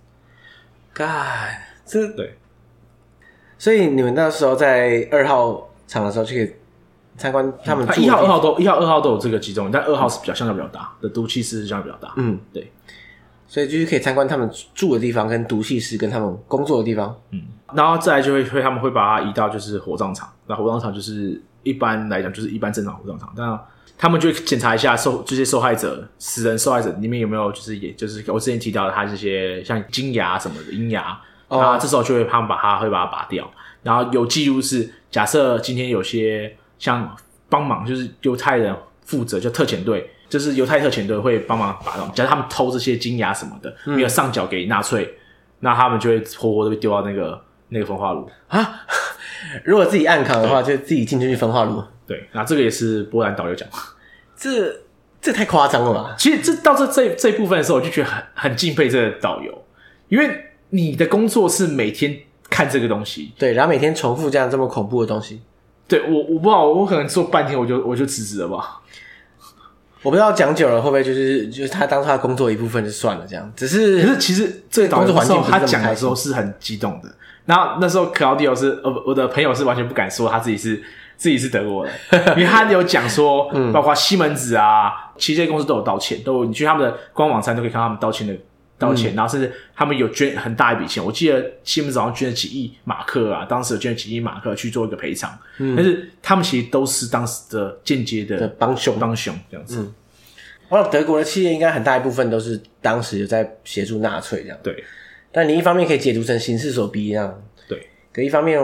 God，这对。所以你们那时候在二号场的时候就可以参观他们。一号、二号都一号、二号都有这个集中营，但二号是比较相对比较大的毒气室，相对比较大。嗯，对。所以就是可以参观他们住的地方，跟毒气室，跟他们工作的地方。嗯，然后再来就会会他们会把它移到就是火葬场，那火葬场就是一般来讲就是一般正常火葬场，但。他们就会检查一下受这些受害者死人受害者里面有没有就是也就是我之前提到的他这些像金牙什么的银牙啊，这时候就会他们把它会把它拔掉，然后有记录是假设今天有些像帮忙就是犹太人负责就特遣队，就是犹太特遣队会帮忙拔掉，假如他们偷这些金牙什么的没有上缴给纳粹，那他们就会活活的被丢到那个那个焚化炉啊。如果自己暗扛的话，就自己进去焚化炉。对，那这个也是波兰导游讲，这这太夸张了吧？其实这到这这这一部分的时候，我就觉得很很敬佩这个导游，因为你的工作是每天看这个东西，对，然后每天重复这样这么恐怖的东西。对我我不知道，我可能做半天我就我就辞职了吧。我不知道讲久了会不会就是就是他当他的工作的一部分就算了这样。只是可是其实这个工作环境他讲的时候是很激动的。然后那时候克劳迪欧是呃我的朋友是完全不敢说他自己是。自己是德国人，因为他有讲说，嗯，包括西门子啊，其实这些公司都有道歉，都你去他们的官网上都可以看到他们道歉的道歉，嗯、然后甚至他们有捐很大一笔钱，我记得西门子好像捐了几亿马克啊，当时有捐了几亿马克去做一个赔偿，嗯，但是他们其实都是当时的间接的帮凶。帮凶这样子。我想、嗯、德国的企业应该很大一部分都是当时有在协助纳粹这样，对。但你一方面可以解读成形势所逼一样，对，可一方面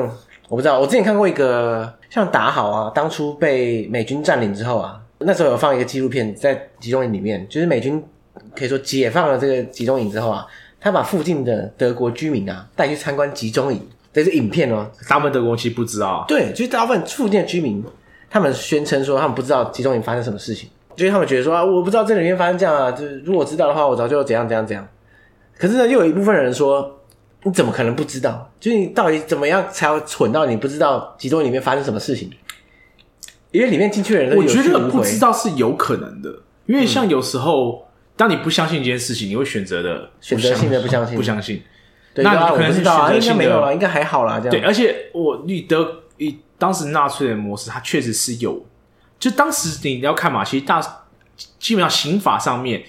我不知道，我之前看过一个。像达豪啊，当初被美军占领之后啊，那时候有放一个纪录片在集中营里面，就是美军可以说解放了这个集中营之后啊，他把附近的德国居民啊带去参观集中营，这是影片哦。大部分德国其实不知道，对，就是大部分附近的居民，他们宣称说他们不知道集中营发生什么事情，就是他们觉得说啊，我不知道这里面发生这样啊，就是如果知道的话，我早就怎样怎样怎样。可是呢，又有一部分人说。你怎么可能不知道？就是你到底怎么样才要蠢到你不知道集中营里面发生什么事情？因为里面进去的人，我觉得不知道是有可能的。因为像有时候，嗯、当你不相信一件事情，你会选择的选择性的不相信，不相信。对那你可能是选择性的，应该没有了，应该还好啦。这样对，而且我你德以当时纳粹的模式，它确实是有。就当时你要看嘛，其实大基本上刑法上面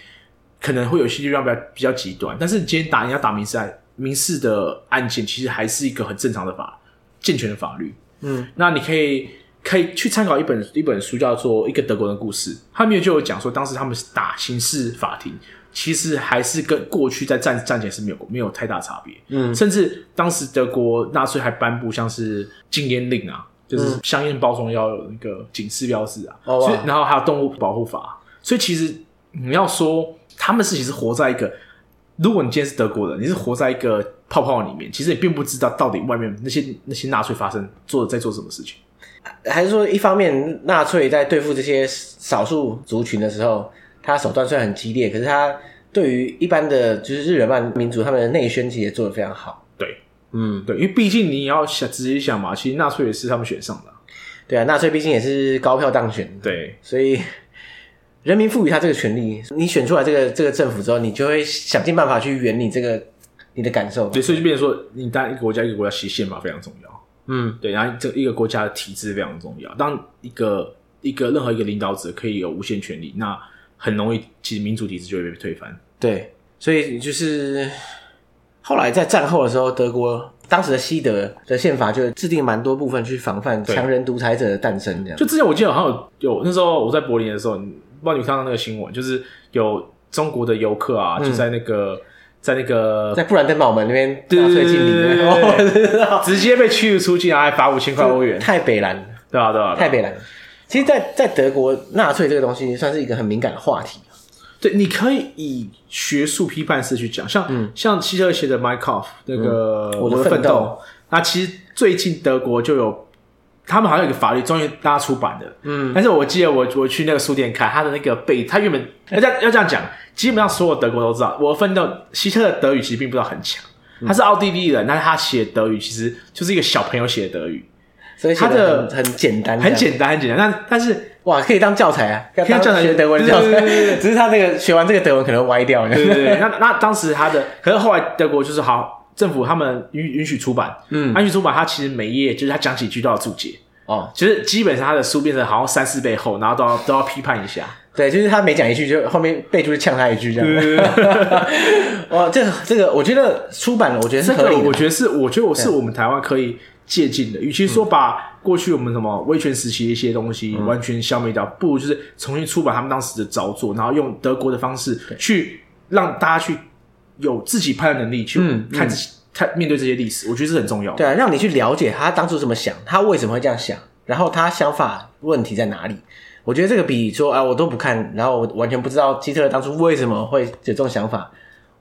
可能会有些地方比较比较极端，但是你今天打你要打民事案。民事的案件其实还是一个很正常的法健全的法律。嗯，那你可以可以去参考一本一本书，叫做《一个德国人的故事》，他里面就有讲说，当时他们打刑事法庭，其实还是跟过去在战战前是没有没有太大差别。嗯，甚至当时德国纳粹还颁布像是禁烟令啊，就是香烟包装要有那个警示标志啊，哦、所以然后还有动物保护法，所以其实你要说他们是其实活在一个。如果你今天是德国人，你是活在一个泡泡里面，其实你并不知道到底外面那些那些纳粹发生做在做什么事情，还是说一方面纳粹在对付这些少数族群的时候，他手段虽然很激烈，可是他对于一般的就是日耳曼民族他们的内宣其实也做得非常好。对，嗯，对，因为毕竟你要想仔细想嘛，其实纳粹也是他们选上的。对啊，纳粹毕竟也是高票当选，对，所以。人民赋予他这个权利，你选出来这个这个政府之后，你就会想尽办法去圆你这个你的感受。对，所以就变成说，你当一个国家一个国家实现嘛非常重要。嗯，对，然后这一个国家的体制非常重要。当一个一个任何一个领导者可以有无限权力，那很容易其实民主体制就会被推翻。对，所以就是后来在战后的时候，德国当时的西德的宪法就制定蛮多部分去防范强人独裁者的诞生。这样，就之前我记得好像有有那时候我在柏林的时候。不知道你看到那个新闻，就是有中国的游客啊，嗯、就在那个在那个在布兰登堡门那边纳粹敬礼，直接被驱逐出境，还罚五千块欧元。太北蓝，对啊，对啊，太北蓝。其实在，在在德国，纳粹这个东西算是一个很敏感的话题。对，你可以以学术批判式去讲，像、嗯、像希特勒写的《Kampf》那个、嗯、我的奋斗。那其实最近德国就有。他们好像有个法律，终于大家出版的。嗯，但是我记得我我去那个书店看他的那个背，他原本要这样要这样讲，基本上所有德国都知道，我奋斗希特的德语其实并不知道很强，他是奥地利人，但是他写德语其实就是一个小朋友写的德语，所以他的很简单，很简单，很简单。但但是哇，可以当教材啊，可以当教材学德文教材。只是他那个学完这个德文可能歪掉。对对对。那那当时他的，可是后来德国就是好。政府他们允允许出版，嗯，允许出版，他其实每页就是他讲几句都要注解哦，其实基本上他的书变成好像三四倍厚，然后都要都要批判一下，对，就是他每讲一句，就后面备注就呛他一句这样。哇，这个这个，我觉得出版了，我觉得是可以，我觉得是，我觉得我是我们台湾可以借鉴的。与其说把过去我们什么威权时期的一些东西完全消灭掉，不如就是重新出版他们当时的著作，然后用德国的方式去让大家去。有自己判断能力去看自己，看、嗯、面对这些历史，我觉得是很重要的。对啊，让你去了解他当初怎么想，他为什么会这样想，然后他想法问题在哪里？我觉得这个比说啊，我都不看，然后我完全不知道希特勒当初为什么会有这种想法，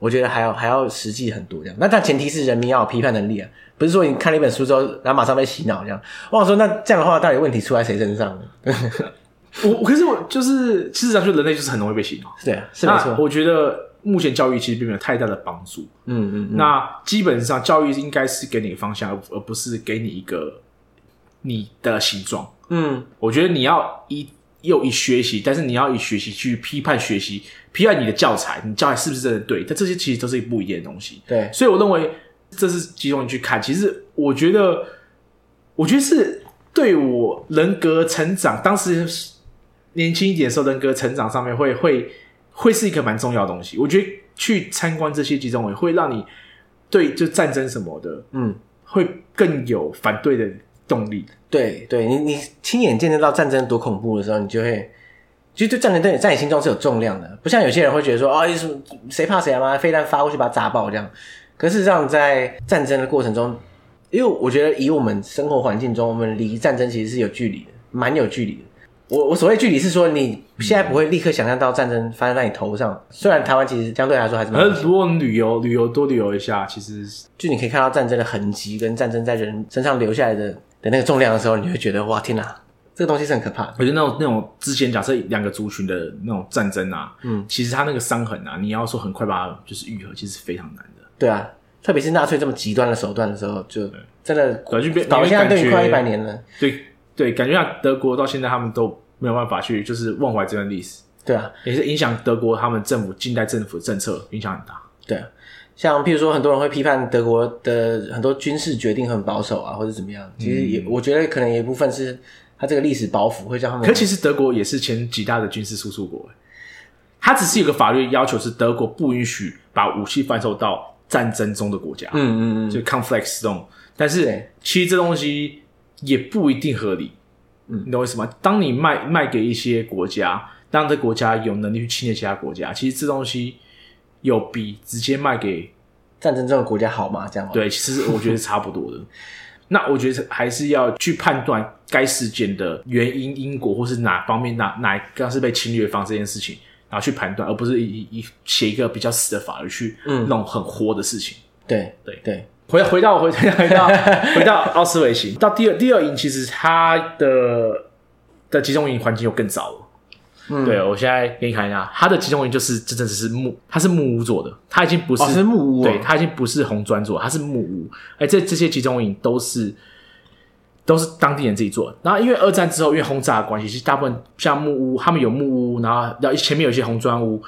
我觉得还要还要实际很多这样。那但前提是人民要有批判能力啊，不是说你看了一本书之后，然后马上被洗脑这样。我想说，那这样的话，到底问题出在谁身上呢？我可是我就是事实上，就人类就是很容易被洗脑。对啊，是没错。我觉得。目前教育其实并没有太大的帮助。嗯嗯，嗯，那基本上教育应该是给你方向，而不是给你一个你的形状。嗯，我觉得你要以又以学习，但是你要以学习去批判学习，批判你的教材，你教材是不是真的对？但这些其实都是不一样的东西。对，所以我认为这是集中你去看。其实我觉得，我觉得是对我人格成长，当时年轻一点的时候，人格成长上面会会。会是一个蛮重要的东西，我觉得去参观这些集中营会让你对就战争什么的，嗯，会更有反对的动力。对，对你你亲眼见证到战争多恐怖的时候，你就会，其实对战争对在你心中是有重量的，不像有些人会觉得说，哦，什么谁怕谁啊嘛，飞弹发过去把它砸爆这样。可是事实上，在战争的过程中，因为我觉得以我们生活环境中，我们离战争其实是有距离的，蛮有距离的。我我所谓距离是说，你现在不会立刻想象到战争发生在你头上。虽然台湾其实相对来说还是蛮……而如果旅游旅游多旅游一下，其实就你可以看到战争的痕迹跟战争在人身上留下来的的那个重量的时候，你会觉得哇天哪，这个东西是很可怕的。我觉得那种那种之前假设两个族群的那种战争啊，嗯，其实他那个伤痕啊，你要说很快把它就是愈合，其实是非常难的。对啊，特别是纳粹这么极端的手段的时候，就真的搞就变，到现在等于快一百年了。对对，感觉像德国到现在他们都。没有办法去，就是忘怀这段历史。对啊，也是影响德国他们政府近代政府的政策影响很大。对啊，像譬如说，很多人会批判德国的很多军事决定很保守啊，或者怎么样。其实也，嗯、我觉得可能有一部分是他这个历史包袱会让他们。可其实德国也是前几大的军事输出国，他只是有个法律要求是德国不允许把武器贩售到战争中的国家，嗯嗯嗯，就 conflicts 这种。但是其实这东西也不一定合理，嗯，你懂我意思吗？当你卖卖给一些国家，当这国家有能力去侵略其他国家，其实这东西有比直接卖给战争中的国家好吗？这样？对，其实我觉得是差不多的。那我觉得还是要去判断该事件的原因、因果，或是哪方面哪哪一个是被侵略方这件事情，然后去判断，而不是以以写一个比较死的法律去弄很活的事情。嗯、对对对。回回到回回到 回到奥斯维辛，到第二第二营，其实它的的集中营环境又更糟了。嗯，对，我现在给你看一下，它的集中营就是真正只是木，它是木屋做的，它已经不是、哦、是木屋、哦，对，它已经不是红砖做的，它是木屋。哎，这这些集中营都是都是当地人自己做的。然后因为二战之后，因为轰炸的关系，其实大部分像木屋，他们有木屋，然后然后前面有一些红砖屋，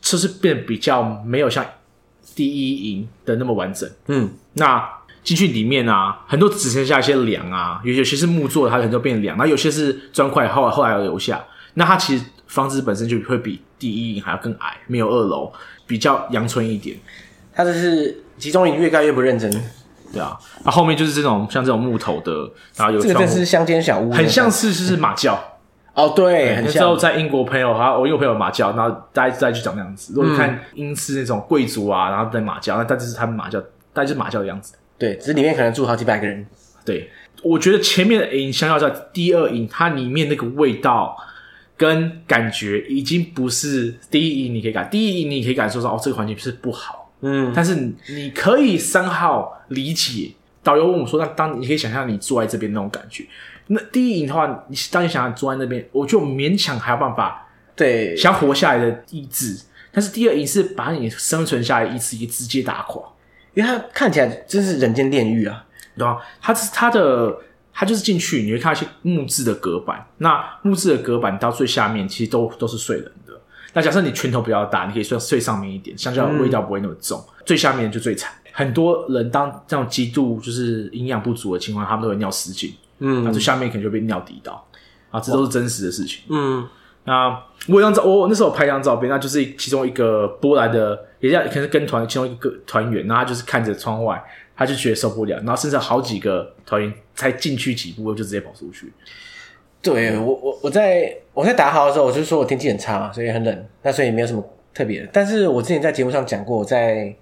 就是变得比较没有像。第一营的那么完整，嗯，那进去里面啊，很多只剩下一些梁啊，有有些是木做的，它很多变梁，然后有些是砖块，后来后来有留下。那它其实房子本身就会比第一营还要更矮，没有二楼，比较阳春一点。它就是集中营越盖越不认真，对啊。那后面就是这种像这种木头的，然后有这个是乡间小屋，很像是就是马厩。哦，对，很像。之后在英国朋友，哈，我有朋友马厩，然后大家再去讲那样子。如果你看英式那种贵族啊，然后在马厩，那大致是他们马厩，大概就是马厩的样子。对，只是里面可能住好几百个人。对，我觉得前面的营相较在第二营，它里面那个味道跟感觉已经不是第一营你可以感，第一营你可以感受到哦，这个环境是不好。嗯，但是你可以三号理解导游问我说，那当你可以想象你坐在这边那种感觉。那第一营的话，你当你想要坐在那边，我就勉强还有办法，对，想活下来的意志。但是第二营是把你生存下来的意志也直接打垮，因为它看起来真是人间炼狱啊，对吧？它是它的，它就是进去，你会看到一些木质的隔板。那木质的隔板到最下面，其实都都是睡人的。那假设你拳头比较大，你可以睡睡上面一点，相较味道不会那么重。嗯、最下面就最惨，很多人当这种极度就是营养不足的情况，他们都会尿失禁。嗯，那最下面可能就被尿滴到，啊，这都是真实的事情。嗯，那我有张照，我那时候我拍一张照片，那就是其中一个波兰的，也叫可能是跟团其中一个团员，然后他就是看着窗外，他就觉得受不了，然后甚至好几个团员才进去几步就直接跑出去。对我，我我在我在打好的时候，我就说我天气很差，所以很冷，那所以没有什么特别的。但是我之前在节目上讲过，我在。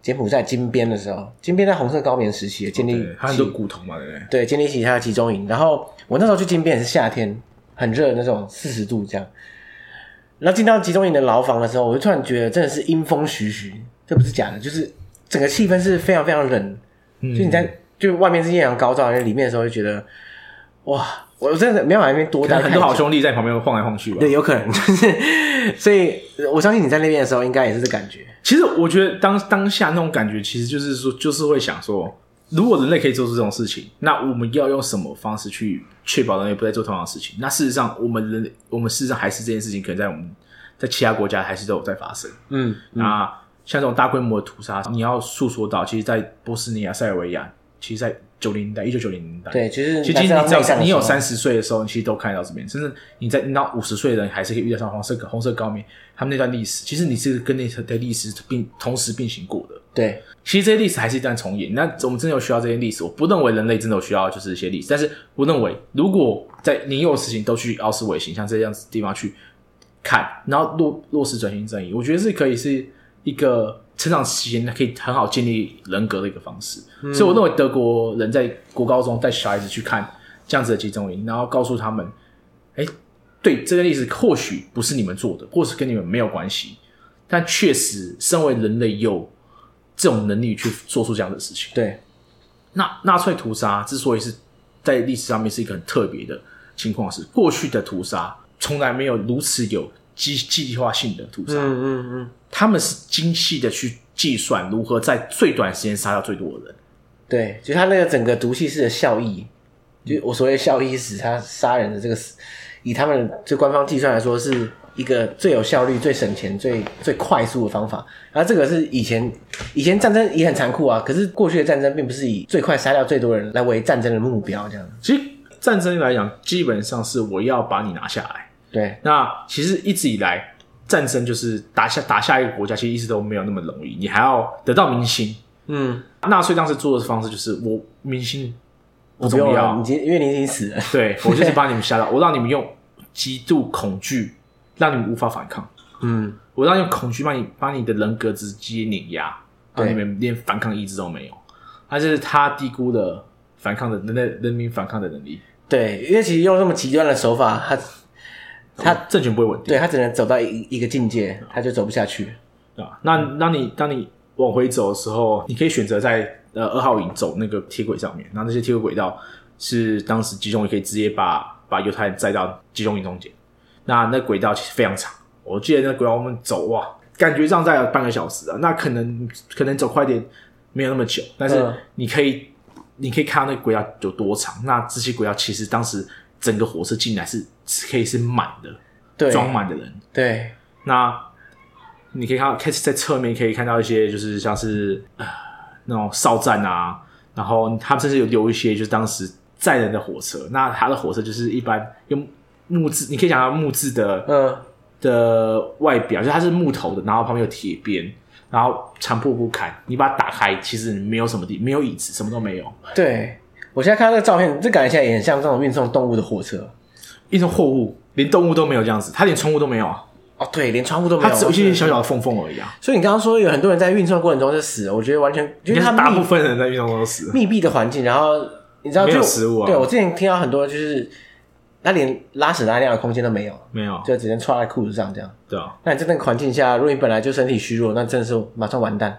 柬埔寨金边的时候，金边在红色高棉时期的建立，它很多古铜嘛，对不对？对，建立起它的集中营。然后我那时候去金边也是夏天，很热那种四十度这样。然后进到集中营的牢房的时候，我就突然觉得真的是阴风徐徐，这不是假的，就是整个气氛是非常非常冷。嗯，就你在就外面是艳阳高照，在里面的时候就觉得哇，我真的没有在那边多待。很多好兄弟在旁边晃来晃去吧？对，有可能。就是，所以我相信你在那边的时候，应该也是这感觉。其实我觉得当当下那种感觉，其实就是说，就是会想说，如果人类可以做出这种事情，那我们要用什么方式去确保人类不再做同样的事情？那事实上，我们人类，我们事实上还是这件事情，可能在我们在其他国家还是都有在发生。嗯，嗯，那像这种大规模的屠杀，你要诉说到，其实，在波斯尼亚、塞尔维亚，其实，在九零年代，一九九零年代，对，其实其实你只要你有三十岁的时候，你其实都看到这边，甚至你在你到五十岁的人，还是可以遇到上黄色红色高棉他们那段历史，其实你是跟那的历史并同时并行过的。对，其实这些历史还是一段重演。那我们真的有需要这些历史？我不认为人类真的有需要就是一些历史，但是我认为如果在你有事情都去奥斯维辛像这样子地方去看，然后落落实转型正义，我觉得是可以是一个。成长期间，可以很好建立人格的一个方式，嗯、所以我认为德国人在国高中带小孩子去看这样子的集中营，然后告诉他们：哎，对，这个历史或许不是你们做的，或是跟你们没有关系，但确实，身为人类有这种能力去做出这样的事情。对，那纳粹屠杀之所以是在历史上面是一个很特别的情况，是过去的屠杀从来没有如此有计计划性的屠杀。嗯嗯嗯。他们是精细的去计算如何在最短时间杀掉最多的人。对，就他那个整个毒气室的效益，就我所谓效益是他杀人的这个，以他们就官方计算来说，是一个最有效率、最省钱、最最快速的方法。然后这个是以前以前战争也很残酷啊，可是过去的战争并不是以最快杀掉最多人来为战争的目标，这样。其实战争来讲，基本上是我要把你拿下来。对，那其实一直以来。战争就是打下打下一个国家，其实一直都没有那么容易，你还要得到民心。嗯，纳粹当时做的方式就是我民心不重要，你因为你已经死了，对，我就是把你们吓到，我让你们用极度恐惧让你们无法反抗。嗯，我让你用恐惧把你把你的人格直接碾压，让你们连反抗意志都没有。他就是他低估了反抗的人类人民反抗的能力。对，因为其实用这么极端的手法，他他政权不会稳定，对他只能走到一一个境界，他就走不下去，对吧？那当你当你往回走的时候，你可以选择在呃二号营走那个铁轨上面，然后那些铁轨轨道是当时集中营可以直接把把犹太人载到集中营中间。那那轨道其实非常长，我记得那轨道我们走哇，感觉上在半个小时啊，那可能可能走快点没有那么久，但是你可以。你可以看到那个轨道有多长，那这些轨道其实当时整个火车进来是可以是满的，对，装满的人。对，那你可以看到，开始在侧面可以看到一些，就是像是呃那种哨站啊，然后他们甚至有留一些，就是当时载人的火车。那他的火车就是一般用木质，你可以讲到木质的，呃，的外表，就它是木头的，然后旁边有铁边。然后残破不堪，你把它打开，其实没有什么地，没有椅子，什么都没有。对，我现在看到这个照片，这感觉起来也很像这种运送动物的火车，运送货物，连动物都没有这样子，它连窗户都没有啊。哦，对，连窗户都没有，它只有一些小小的缝缝而已啊。所以你刚刚说有很多人在运送过程中就死了，我觉得完全，因为他大部分人在运送中都死了。密闭的环境，然后你知道就，没有食物啊。对，我之前听到很多就是。他连拉屎拉尿的空间都没有，没有，就只能穿在裤子上这样。对啊，那你在那个环境下，如果你本来就身体虚弱，那真的是马上完蛋。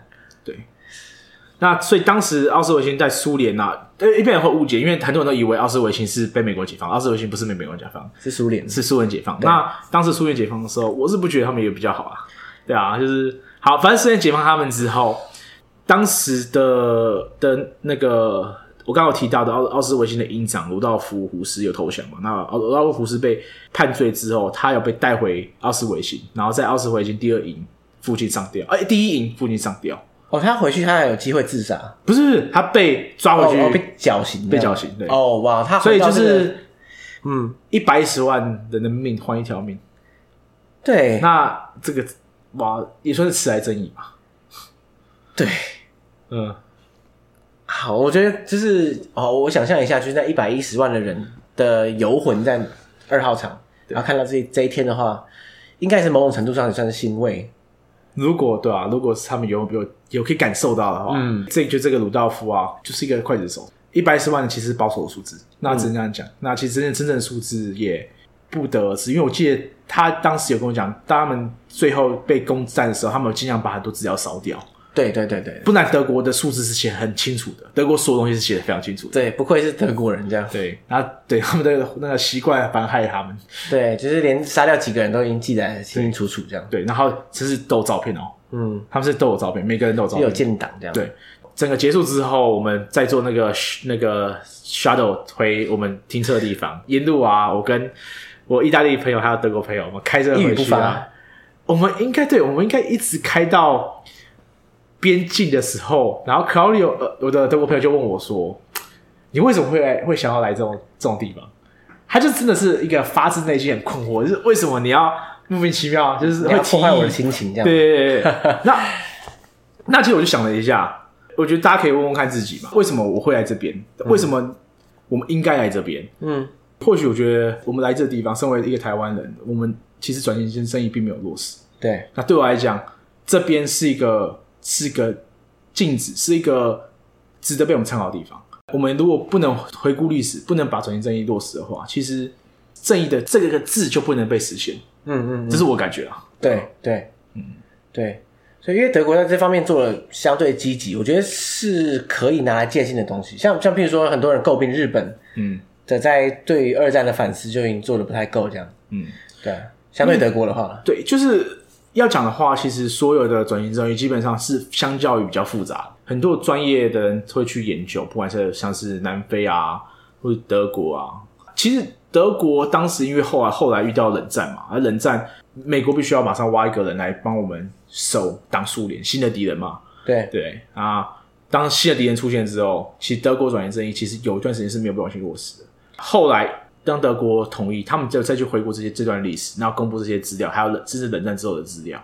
对，那所以当时奥斯维辛在苏联呐，呃，一般人会误解，因为很多人都以为奥斯维辛是被美国解放，奥斯维辛不是被美国解放，是苏联，是苏联解放。那当时苏联解放的时候，我是不觉得他们也比较好啊。对啊，就是好，反正苏联解放他们之后，当时的的那个。我刚刚有提到的奥奥斯维辛的营长卢道夫·胡斯有投降嘛？那奥鲁道夫·胡斯被判罪之后，他有被带回奥斯维辛，然后在奥斯维辛第二营附近上吊。哎，第一营附近上吊。哦，他回去他还有机会自杀？不是，他被抓回去，哦哦、被绞刑，被绞刑。对。哦哇，他、这个、所以就是，嗯，一百一十万人的命换一条命。对。那这个哇，也算是迟来正义吧？对，嗯。好，我觉得就是哦，我想象一下，就是在一百一十万的人的游魂在二号场，然后看到这这一天的话，应该是某种程度上也算是欣慰。如果对啊，如果是他们有有有可以感受到的话，嗯，这就这个鲁道夫啊，就是一个刽子手，一百一十万其实是保守的数字，那只能这样讲。嗯、那其实真正真正的数字也不得而知，因为我记得他当时有跟我讲，当他们最后被攻占的时候，他们有尽量把很多资料烧掉。对对对对，不然德国的数字是写很清楚的，德国所有东西是写的非常清楚的。对，不愧是德国人这样。对，然后对他们的那个习惯反而害他们。对，就是连杀掉几个人都已经记得清清楚楚这样。对，然后这是都有照片哦。嗯，他们是都有照片，每个人都有照片。有建档这样。对，整个结束之后，我们再坐那个那个 shuttle 回我们停车的地方。沿路啊，我跟我意大利朋友还有德国朋友，我们开车回去啊。我们应该对，我们应该一直开到。边境的时候，然后 Claudio 呃，我的德国朋友就问我说：“你为什么会来，会想要来这种这种地方？”他就真的是一个发自内心很困惑，就是为什么你要莫名其妙，就是会破坏我的心情这样。对对对，那那其实我就想了一下，我觉得大家可以问问看自己嘛，为什么我会来这边？为什么我们应该来这边？嗯，或许我觉得我们来这个地方，身为一个台湾人，我们其实转型先生意并没有落实。对，那对我来讲，这边是一个。是个镜子，是一个值得被我们参考的地方。我们如果不能回顾历史，不能把转型正义落实的话，其实正义的这个字就不能被实现。嗯嗯，嗯，这是我感觉啊。对对，嗯对。所以，因为德国在这方面做了相对积极，我觉得是可以拿来借鉴的东西。像像譬如说，很多人诟病日本，嗯，的在对二战的反思就已经做的不太够，这样。嗯，对。相对德国的话，对，就是。要讲的话，其实所有的转型正义基本上是相较于比较复杂，很多专业的人会去研究，不管是像是南非啊，或者德国啊。其实德国当时因为后来后来遇到冷战嘛，而冷战美国必须要马上挖一个人来帮我们守挡苏联新的敌人嘛。对对啊，当新的敌人出现之后，其实德国转型正义其实有一段时间是没有被完全落实的。后来。当德国统一，他们就再去回顾这些这段历史，然后公布这些资料，还有冷甚至冷战之后的资料。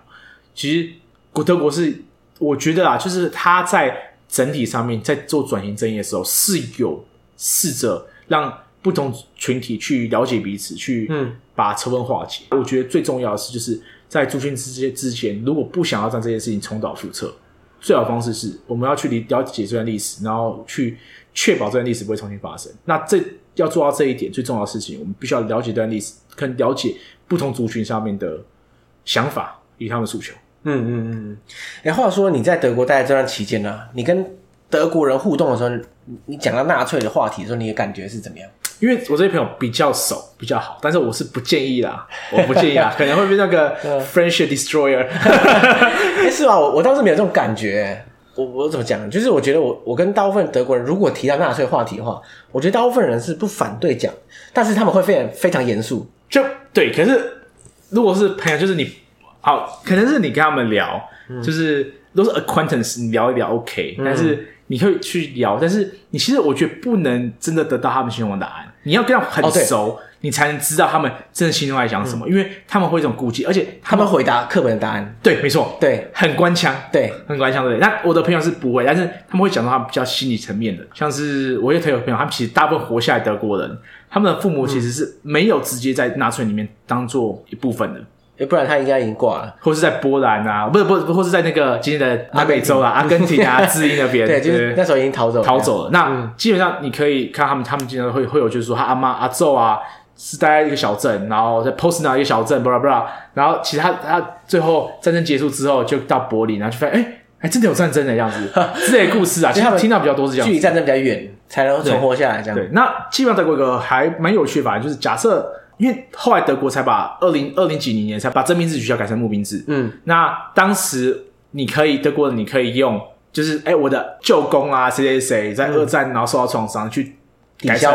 其实，国德国是我觉得啊，就是他在整体上面在做转型正义的时候，是有试着让不同群体去了解彼此，去把仇恨化解。嗯、我觉得最重要的是，就是在族群之间之前，如果不想要让这件事情重蹈覆辙，最好的方式是我们要去理了解这段历史，然后去确保这段历史不会重新发生。那这要做到这一点，最重要的事情，我们必须要了解这段历史，跟了解不同族群上面的想法与他们的诉求。嗯嗯嗯。哎、欸，话说你在德国待这段期间呢，你跟德国人互动的时候，你讲到纳粹的话题的时候，你的感觉是怎么样？因为我这些朋友比较熟，比较好，但是我是不建议啦，我不建议啦，可能会被那个 friendship destroyer。哎，是吧？我我倒是没有这种感觉。我我怎么讲？就是我觉得我我跟大部分德国人，如果提到纳粹话题的话，我觉得大部分人是不反对讲，但是他们会非常非常严肃。就对，可是如果是朋友，就是你好，可能是你跟他们聊，嗯、就是都是 acquaintance，你聊一聊 OK，但是。你可以去聊，但是你其实我觉得不能真的得到他们心中的答案。你要跟他们很熟，哦、你才能知道他们真的心中在想什么，嗯、因为他们会这种顾忌，而且他们，回答课本的答案。对，没错，对，很官腔，对，很官腔，对。那我的朋友是不会，但是他们会讲到他比较心理层面的，像是我有朋友朋友，他们其实大部分活下来德国人，他们的父母其实是没有直接在纳粹里面当做一部分的。要不然他应该已经挂了，或是在波兰啊，不是不是，或是在那个今天的南美洲啊，阿根廷。啊，智利那边，对，就是那时候已经逃走了，逃走了。那基本上你可以看他们，他们经常会会有，就是说他阿妈阿祖啊，是待在一个小镇，然后在 Poznań 一个小镇，巴拉巴拉，然后其实他他最后战争结束之后就到柏林，然后就发现哎还真的有战争的样子，这类故事啊，其实他们听到比较多是这样，距离战争比较远才能存活下来这样。对，那基本上德国一个还蛮有趣的吧，就是假设。因为后来德国才把二零二零几零年才把征兵制取消改成募兵制。嗯，那当时你可以德国人你可以用，就是哎、欸、我的舅公啊谁谁谁在二战然后受到创伤去改成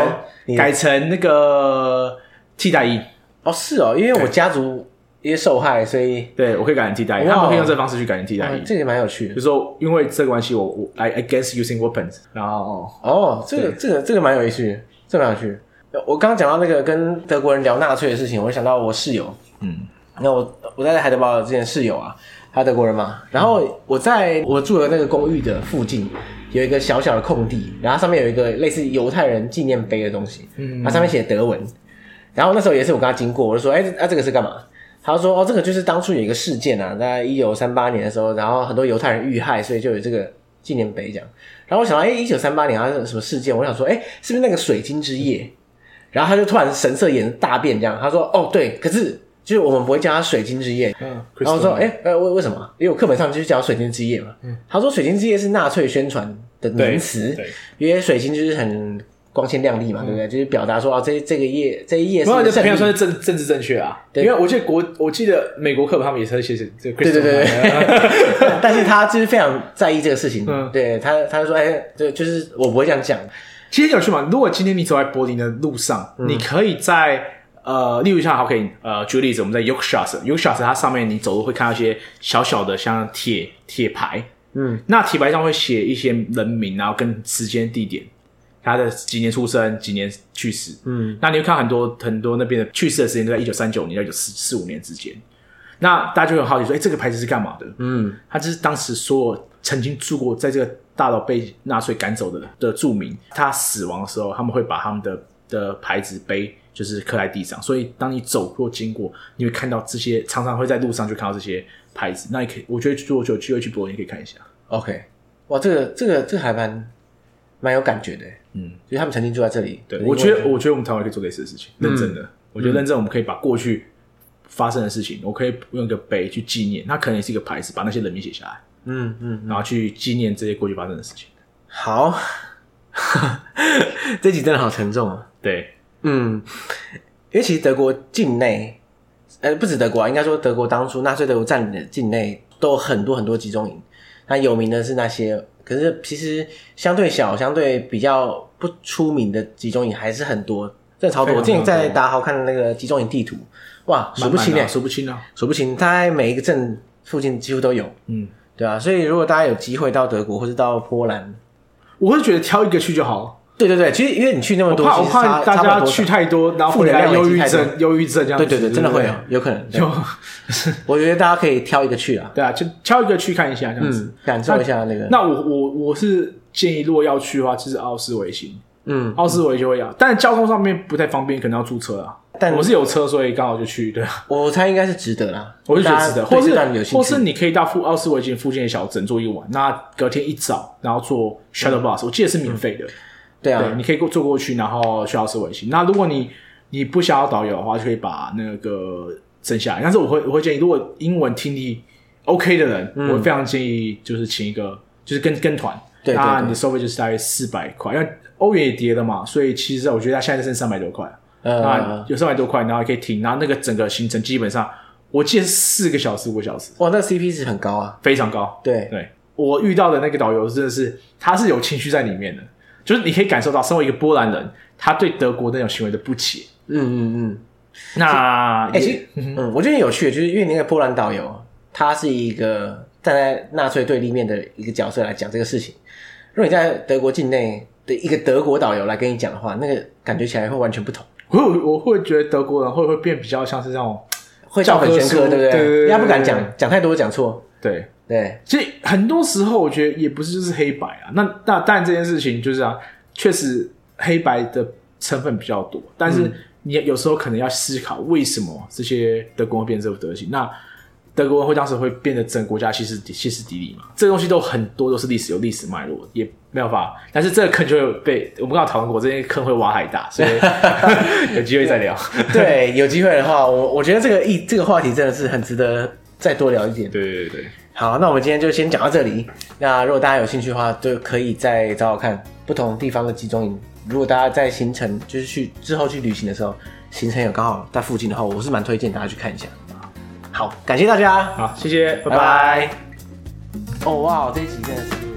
改成那个替代役。哦，是哦，因为我家族一些受害，所以对我可以改成替代役。他们可以用这个方式去改成替代役，这也蛮有趣的。就是说因为这个关系，我我 I against using weapons。然后哦，这个这个这个蛮有趣，这个蛮有趣。我刚刚讲到那个跟德国人聊纳粹的事情，我就想到我室友，嗯，那我我在海德堡之前室友啊，他德国人嘛，然后我在我住的那个公寓的附近有一个小小的空地，然后上面有一个类似犹太人纪念碑的东西，嗯，它上面写德文，然后那时候也是我跟他经过，我就说，哎，那、啊、这个是干嘛？他说，哦，这个就是当初有一个事件啊，在一九三八年的时候，然后很多犹太人遇害，所以就有这个纪念碑这样。然后我想到，哎，一九三八年好像是什么事件？我想说，哎，是不是那个水晶之夜？然后他就突然神色眼大变，这样他说：“哦，对，可是就是我们不会叫它水晶之夜。嗯”然后我说：“哎，呃，为为什么？因为我课本上就是叫水晶之夜嘛。嗯”他说：“水晶之夜是纳粹宣传的名词，因为水晶就是很光鲜亮丽嘛，对不对？就是表达说啊，这这个夜这一夜是，这平常说是政政治正确啊。因为我记得国，我记得美国课本他们也是会写写这个。对对对对。但是他就是非常在意这个事情。嗯，对他他就说：“哎，对，就是我不会这样讲。”其实有趣嘛，如果今天你走在柏林的路上，嗯、你可以在呃，例如像好，可以呃，举个例子，我们在 Yorkstraße，Yorkstraße 它上面你走路会看到一些小小的像铁铁牌，嗯，那铁牌上会写一些人名，然后跟时间地点，他的几年出生，几年去世，嗯，那你会看很多很多那边的去世的时间都在一九三九年到一九四四五年之间，那大家就很好奇说，哎，这个牌子是干嘛的？嗯，它就是当时所有曾经住过在这个。大楼被纳粹赶走的的住民，他死亡的时候，他们会把他们的的牌子碑就是刻在地上，所以当你走过经过，你会看到这些，常常会在路上就看到这些牌子。那你可以，我觉得如果有机会去柏林，你可以看一下。OK，哇，这个这个这个还蛮蛮有感觉的，嗯，因为他们曾经住在这里。对，我觉得我觉得我们台湾可以做类似的事情，认真的，嗯、我觉得认真，我们可以把过去发生的事情，我可以用一个碑去纪念，那可能也是一个牌子，把那些人名写下来。嗯嗯，然后去纪念这些过去发生的事情。好，这集真的好沉重啊。对，嗯，因为其实德国境内，呃，不止德国啊，应该说德国当初纳粹德国占领的境内都有很多很多集中营。那有名的是那些，可是其实相对小、相对比较不出名的集中营还是很多，真的超多。我之前在大家好看的那个集中营地图，哇，数不清诶，数不清啊，数不清。它在每一个镇附近几乎都有，嗯。对啊，所以如果大家有机会到德国或者到波兰，我会觉得挑一个去就好。对对对，其实因为你去那么多，我怕我怕大家去太多，然后回来忧郁症，忧郁症这样。对对对，真的会有，有可能。就 我觉得大家可以挑一个去啊，对啊，就挑一个去看一下这样子，感受一下那个。那我我我是建议，如果要去的话，就是奥斯维辛。嗯，奥斯维就会要，但交通上面不太方便，可能要租车啊。但我是有车，所以刚好就去。对，我猜应该是值得啦，我就觉得值得。或是或是你可以到附奥斯维辛附近的小镇住一晚，那隔天一早然后坐 shuttle bus，我记得是免费的。对啊，你可以过坐过去，然后去奥斯维辛。那如果你你不想要导游的话，就可以把那个剩下来。但是我会我会建议，如果英文听力 OK 的人，我非常建议就是请一个就是跟跟团，那你的收费就是大约四百块，因为欧元也跌了嘛，所以其实我觉得它现在剩三百多块。呃，那有三百多块，然后也可以停，然后那个整个行程基本上，我记得四个小时、五个小时。哇，那 CP 值很高啊，非常高。对对，我遇到的那个导游真的是，他是有情绪在里面的，就是你可以感受到，身为一个波兰人，他对德国那种行为的不解。嗯嗯嗯。那哎，其实嗯，我觉得有趣，就是因为那个波兰导游，他是一个站在纳粹对立面的一个角色来讲这个事情。如果你在德国境内的一个德国导游来跟你讲的话，那个感觉起来会完全不同。我我会觉得德国人会不会变比较像是那种会教很严苛，对不对？对对对，他不敢讲，讲太多讲错。对对，所以很多时候我觉得也不是就是黑白啊。那那当然这件事情就是啊，确实黑白的成分比较多。但是你有时候可能要思考为什么这些德国人会变这副德行。那德国人会当时会变得整个国家歇斯歇斯底里嘛？这个东西都很多都是历史有历史脉络，也没有法。但是这个坑就会被我们刚刚讨论过，这些坑会挖太大，所以 有机会再聊。对，有机会的话，我我觉得这个议这个话题真的是很值得再多聊一点。对对对。好，那我们今天就先讲到这里。那如果大家有兴趣的话，就可以再找找看不同地方的集中营。如果大家在行程就是去之后去旅行的时候，行程有刚好在附近的话，我是蛮推荐大家去看一下。好，感谢大家。好，谢谢，拜拜。哦，哇，这一集真的是。